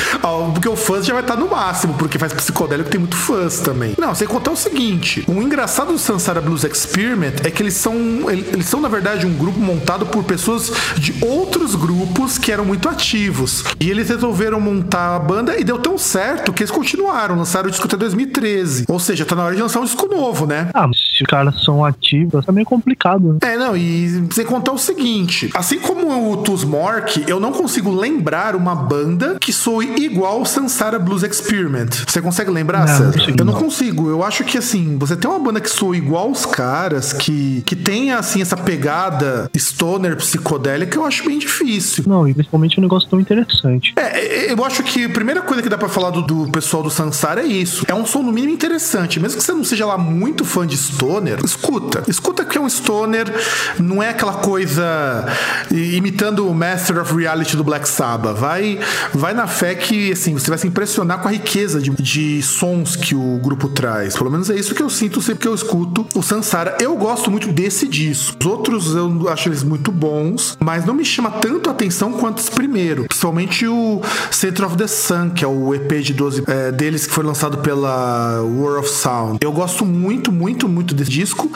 S1: porque o fuzz já vai estar no máximo, porque faz psicodélico tem muito fuzz também. Não, você contar o seguinte: o engraçado do Sansara Blues Experiment é que eles são, eles são, na verdade, um grupo montado por pessoas de outros grupos que eram muito ativos. E eles resolveram montar a banda e deu tão certo que eles continuaram, lançaram o disco até 2013. Ou seja, tá na hora de lançar um disco novo, né?
S2: Ah, os caras são ativos, é meio complicado, né?
S1: É, não, e sem contar o seguinte: assim como o Tusmork, eu não consigo lembrar uma banda que soe igual o Sansara Blues Experiment. Você consegue lembrar, não, César? eu não, não consigo. Eu acho que assim, você tem uma banda que soa igual os caras, que, que tenha assim essa pegada stoner psicodélica, eu acho bem difícil.
S2: Não, e principalmente um negócio tão interessante.
S1: É, é, eu acho que a primeira coisa que dá para falar do, do, pessoal do Sansara é isso. É um som no mínimo interessante. Mesmo que você não seja lá muito fã de stoner, stoner, escuta. Escuta que é um stoner, não é aquela coisa imitando o Master of Reality do Black Sabbath. Vai, vai na fé que, assim, você vai se impressionar com a riqueza de, de sons que o grupo traz. Pelo menos é isso que eu sinto sempre que eu escuto o Sansara. Eu gosto muito desse disco. Os outros eu acho eles muito bons, mas não me chama tanto a atenção quanto esse primeiro. Principalmente o Center of the Sun, que é o EP de 12 é, deles que foi lançado pela World of Sound. Eu gosto muito, muito, muito desse disco.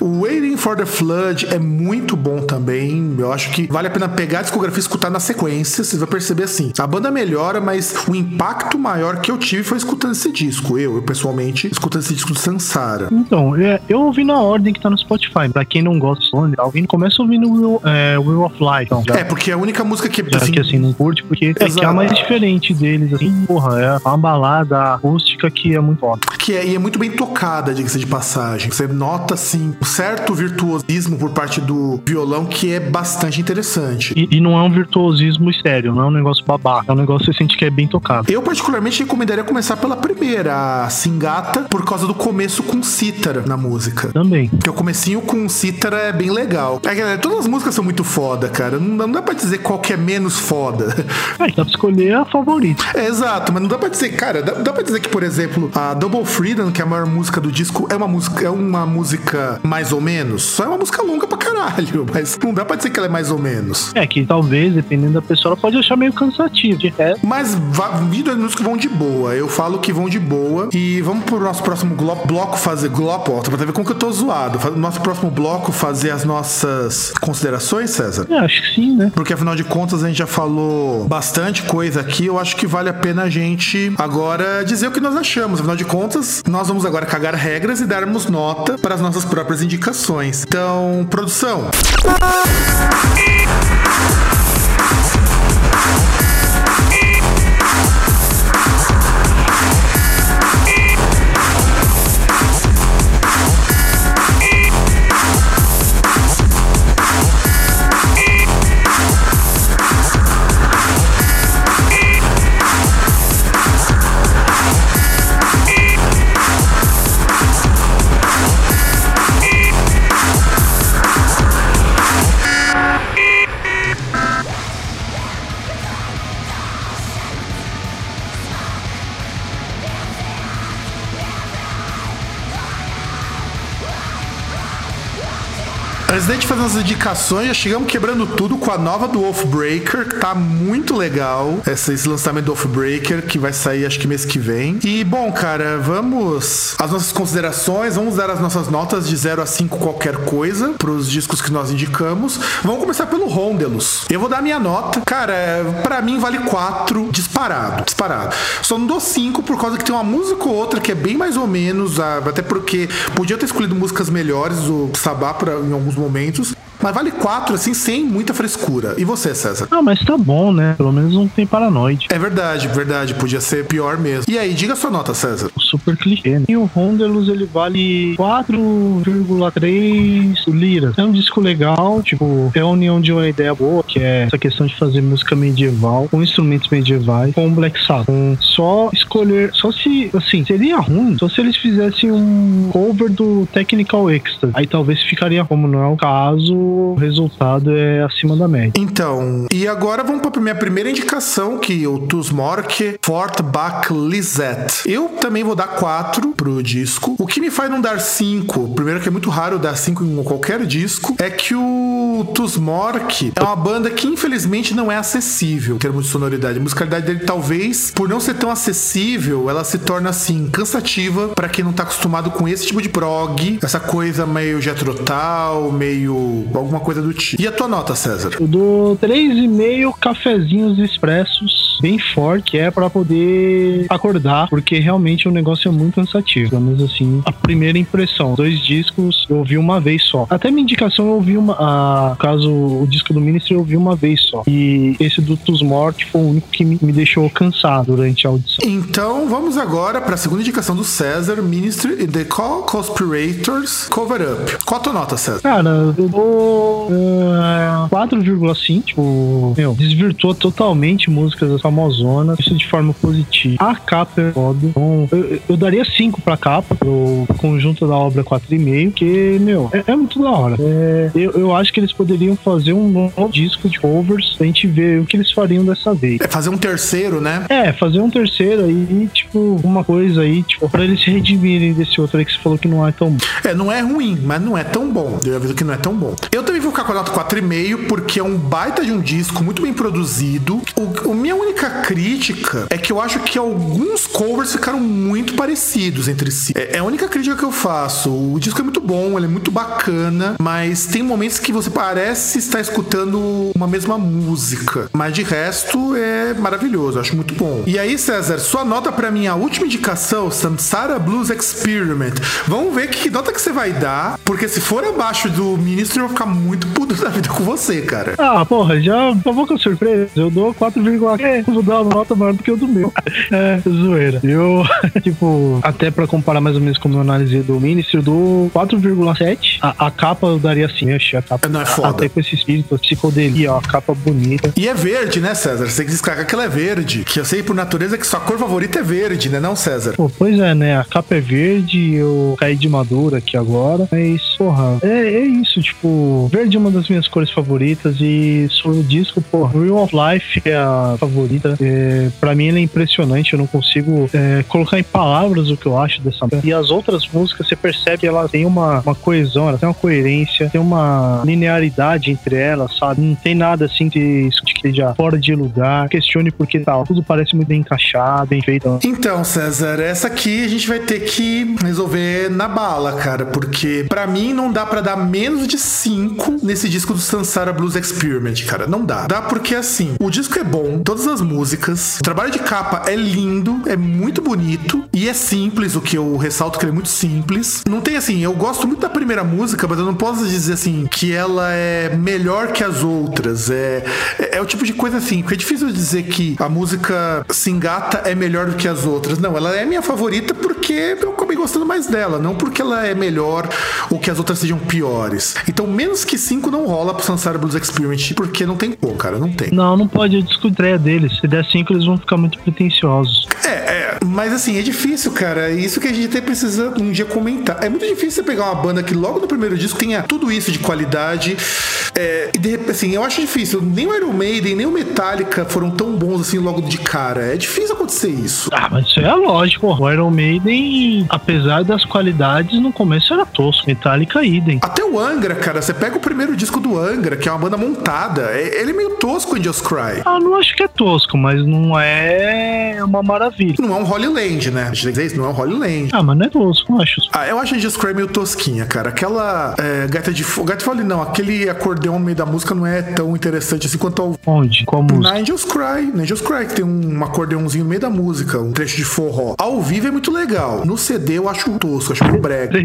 S1: O Waiting for the Flood é muito bom também. Eu acho que vale a pena pegar a discografia e escutar na sequência. Você vai perceber assim: a banda melhora, mas o impacto maior que eu tive foi escutando esse disco. Eu, eu pessoalmente, escutando esse disco do Sansara.
S2: Então, é, eu ouvi na ordem que tá no Spotify. Pra quem não gosta de Sony, alguém começa ouvindo Will, é, Will of Light. Então,
S1: já, é, porque é a única música que, assim,
S2: que assim não curte, porque é que é a mais diferente deles. Assim, porra, é uma balada acústica que é muito foda.
S1: Que é, e é muito bem tocada, diga-se de passagem. Você nota, assim, um certo virtuosismo por parte do violão que é bastante interessante.
S2: E, e não é um virtuosismo estéreo, não é um negócio babaca. É um negócio que você sente que é bem tocado.
S1: Eu, particularmente, recomendaria começar pela primeira, a Singata, por causa do começo com cítara na música.
S2: Também.
S1: Porque o comecinho com cítara é bem legal. É, galera, todas as músicas são muito foda, cara. Não, não dá pra dizer qual que é menos foda. <laughs>
S2: É, dá pra escolher a favorita.
S1: É, exato, mas não dá pra dizer, cara, dá, dá pra dizer que, por exemplo, a Double Freedom, que é a maior música do disco, é uma música, é uma música mais ou menos. Só é uma música longa pra caralho, <laughs> mas não dá pra dizer que ela é mais ou menos.
S2: É, que talvez, dependendo da pessoa, ela pode achar meio cansativo. Resto,
S1: Mas vídeos músicas vão de boa. Eu falo que vão de boa. E vamos pro nosso próximo bloco fazer. Bloco, ó, pra ver como que eu tô zoado. Nosso próximo bloco fazer as nossas considerações, César.
S2: é, acho que sim, né?
S1: Porque afinal de contas a gente já falou bastante coisa aqui. Eu acho que vale a pena a gente agora dizer o que nós achamos. Afinal de contas, nós vamos agora cagar regras e darmos nota para as nossas próprias indicações. Então, produção. Antes da gente fazer as indicações, já chegamos quebrando tudo com a nova do Wolfbreaker, que tá muito legal. Esse, esse lançamento do Wolfbreaker, que vai sair acho que mês que vem. E bom, cara, vamos às nossas considerações, vamos dar as nossas notas de 0 a 5 qualquer coisa pros discos que nós indicamos. Vamos começar pelo Rondelus. Eu vou dar minha nota. Cara, pra mim vale 4 disparado. Disparado. Só não dou 5 por causa que tem uma música ou outra que é bem mais ou menos, ah, até porque podia ter escolhido músicas melhores, o Sabá pra, em alguns momentos. Mas vale 4, assim, sem muita frescura. E você, César?
S2: Ah, mas tá bom, né? Pelo menos não tem paranoide.
S1: É verdade, verdade. Podia ser pior mesmo. E aí, diga a sua nota, César.
S2: Super clichê, né? E o Rondelus, ele vale 4,3 liras. É um disco legal, tipo, é a união de uma ideia boa, que é essa questão de fazer música medieval, com instrumentos medievais, com Black Sabbath. Com só escolher, só se, assim, seria ruim só se eles fizessem um cover do Technical Extra. Aí talvez ficaria, como não é o caso, o resultado é acima da média.
S1: Então, e agora vamos para minha primeira indicação, que o Tusmork Fort Bach Lisette. Eu também vou dar 4 pro disco. O que me faz não dar 5, primeiro que é muito raro dar 5 em qualquer disco, é que o Tusmork é uma banda que infelizmente não é acessível em termos de sonoridade. A musicalidade dele talvez, por não ser tão acessível, ela se torna assim cansativa para quem não tá acostumado com esse tipo de prog, essa coisa meio jetrotal, meio alguma coisa do tipo. E a tua nota, César?
S2: Eu dou 3,5 cafezinhos expressos bem forte, que é pra poder acordar, porque realmente o negócio é muito cansativo. Pelo menos assim, a primeira impressão. Dois discos eu ouvi uma vez só. Até minha indicação eu ouvi uma, a no caso, o disco do Ministry eu ouvi uma vez só. E esse do Tus Morte foi o único que me, me deixou cansado durante a audição.
S1: Então vamos agora para a segunda indicação do César, Ministry and the Call Conspirators Cover Up. Qual a tua nota, César?
S2: Cara, eu dou uh, 4,5. Tipo, meu, desvirtuou totalmente músicas famosonas. Isso de forma positiva. A capa é foda. Então, eu, eu daria 5 pra capa, pro conjunto da obra 4,5, porque, meu, é, é muito da hora. É, eu, eu acho que eles poderiam fazer um novo disco de covers pra gente ver o que eles fariam dessa vez.
S1: É fazer um terceiro, né?
S2: É, fazer um terceiro aí, tipo, uma coisa aí, tipo, pra eles se redimirem desse outro aí que você falou que não é tão bom.
S1: É, não é ruim, mas não é tão bom. Eu aviso que não é tão bom. Eu também vou ficar com a nota 4,5, porque é um baita de um disco, muito bem produzido. O, o, minha única crítica é que eu acho que alguns covers ficaram muito parecidos entre si. É, é a única crítica que eu faço. O disco é muito bom, ele é muito bacana, mas tem momentos que você parece estar escutando uma mesma música. Mas de resto é maravilhoso, eu acho muito bom. E aí, César, sua nota para minha última indicação, Samsara Blues Experiment. Vamos ver que nota que você vai dar, porque se for abaixo do ministro, eu vou ficar muito puto da vida com você, cara.
S2: Ah, porra, já vou com surpresa. Eu dou 4,4. É, vou dar uma nota maior do que o do meu. <laughs> É, zoeira. Eu, <laughs> tipo, até pra comparar mais ou menos como eu analisei do Ministry, eu dou 4,7. A, a, capa eu daria assim, achei a capa.
S1: Não é foda.
S2: Até com esse espírito, psicodelia, ó, a capa bonita.
S1: E é verde, né, César? Você tem que descarregar que ela é verde. Que eu sei por natureza que sua cor favorita é verde, né, não, César?
S2: Pô, pois é, né? A capa é verde, eu caí de madura aqui agora. Mas, porra, é, é isso, tipo, verde é uma das minhas cores favoritas e sobre o disco, porra, Real of Life é a favorita. É, pra mim ele é impressionante, eu não consigo é, colocar em palavras o que eu acho dessa E as outras músicas, você percebe que ela tem uma, uma coesão, ela tem uma coerência, tem uma linearidade entre elas, sabe? Não tem nada assim que, já fora de lugar, questione porque tal. Tudo parece muito bem encaixado, bem feito.
S1: Então, César, essa aqui a gente vai ter que resolver na bala, cara, porque para mim não dá para dar menos de 5 nesse disco do Sansara Blues Experiment, cara. Não dá. Dá porque assim, o disco é bom, todas as músicas, o trabalho de capa é lindo, é muito bonito e é simples, o que eu ressalto que ele é muito simples. Não tem assim, eu gosto muito da primeira música, mas eu não posso dizer assim que ela é melhor que as outras. É, é, é o tipo de coisa assim, porque é difícil dizer que a música se engata é melhor do que as outras. Não, ela é minha favorita porque eu acabei gostando mais dela, não porque ela é melhor ou que as outras sejam piores. Então, menos que 5 não rola pro Sansara Blues Experiment, porque não tem como, cara, não tem.
S2: Não, não pode discutir a deles. Se der 5, eles vão ficar muito pretensiosos.
S1: É, é, mas assim, é difícil, cara. Isso que a gente até precisa um dia comentar. É muito difícil você pegar uma banda que logo no primeiro disco tenha tudo isso de qualidade. É, e de repente, assim, eu acho difícil. Nem o Iron Maiden, nem o Metallica foram tão bons assim logo de cara. É difícil acontecer isso.
S2: Ah, mas isso é lógico. O Iron Maiden, apesar das qualidades, no começo era tosco. Metallica, idem.
S1: Até o Angra, cara. Você pega o primeiro disco do Angra, que é uma banda montada. Ele é meio tosco em Just Cry.
S2: Ah, não acho que é tosco, mas não é uma maravilha.
S1: Não é um Holy Land, né? A gente tem que dizer isso, não é um Holy Land.
S2: Ah, mas não é tosco, não acho.
S1: Ah, eu acho a Just Cry meio tosquinha, cara. Aquela é, gaita de fogo. Gaita de fogo, não. Aquele acordeão no meio da música não é tão interessante assim quanto ao.
S2: Onde? Qual música?
S1: Na Angels Cry. Na Angels Cry, que tem um acordeãozinho no meio da música, um trecho de forró. Ao vivo é muito legal. No CD eu acho tosco, acho meio brega.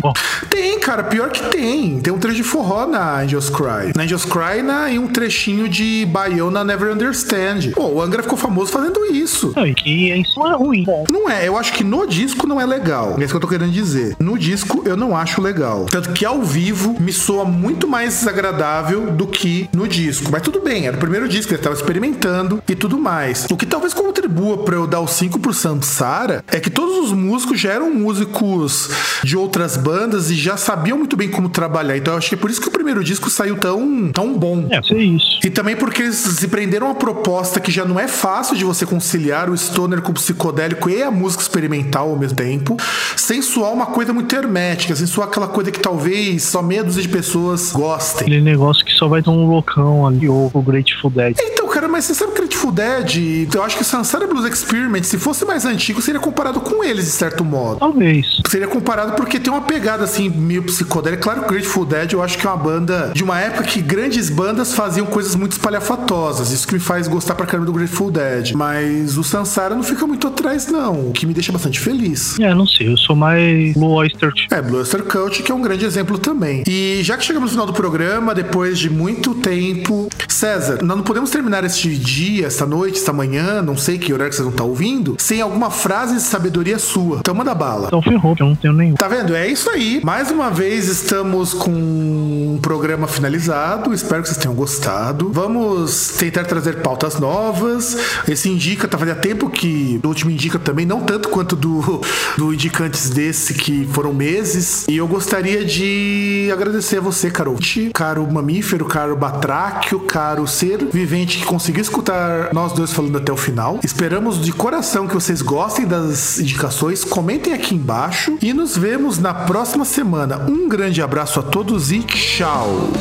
S1: Tem, cara, pior que tem. Tem um trecho de forró na Angels Cry. Na Angels Cry na, e um trechinho de Baião na Never Understand. Pô, o Angra ficou famoso fazendo isso.
S2: Não, e que isso não é ruim.
S1: Não é, eu acho que no disco não é legal. É isso que eu tô querendo dizer. No disco eu não acho legal. Tanto que ao vivo me soa muito mais desagradável do que no disco. Mas tudo bem, era o primeiro disco, ele tava experimentando e tudo mais. O que talvez contribua para eu dar o 5 pro Samsara é que todos os músicos já eram músicos de outras bandas e já sabiam muito bem como trabalhar. Então eu acho que é por isso que o primeiro disco saiu tão, tão bom.
S2: É, é isso.
S1: E também porque eles se prenderam a proposta que já não é fácil de você conciliar o stoner com o psicodélico e a música experimental ao mesmo tempo, sem soar uma coisa muito hermética, sem soar aquela coisa que talvez só meia dúzia de pessoas gostem.
S2: Aquele negócio que só vai ter um loucão ali, ou o Grateful Dead.
S1: Então, mas você sabe Grateful Dead? Eu acho que Sansara Blues Experiment, se fosse mais antigo, seria comparado com eles, de certo modo.
S2: Talvez.
S1: Seria comparado porque tem uma pegada assim, meio psicodélica. Claro que Grateful Dead eu acho que é uma banda de uma época que grandes bandas faziam coisas muito espalhafatosas. Isso que me faz gostar pra caramba do Grateful Dead. Mas o Sansara não fica muito atrás, não. O que me deixa bastante feliz.
S2: É, não sei, eu sou mais Blue Oyster.
S1: É, Blue Oyster Cult, que é um grande exemplo também. E já que chegamos no final do programa, depois de muito tempo, César, nós não podemos terminar este dia, esta noite, esta manhã, não sei que horário que vocês vão estar ouvindo, sem alguma frase de sabedoria sua. Então manda bala.
S2: Então ferrou, eu não tenho nenhum.
S1: Tá vendo? É isso aí. Mais uma vez estamos com um programa finalizado. Espero que vocês tenham gostado. Vamos tentar trazer pautas novas. Esse Indica, tá fazia tempo que o último Indica também, não tanto quanto do, <laughs> do Indica antes desse, que foram meses. E eu gostaria de agradecer a você, caro caro mamífero, caro batráquio, caro ser vivente que conseguiu escutar nós dois falando até o final. Esperamos de coração que vocês gostem das indicações. Comentem aqui embaixo e nos vemos na próxima semana. Um grande abraço a todos e tchau!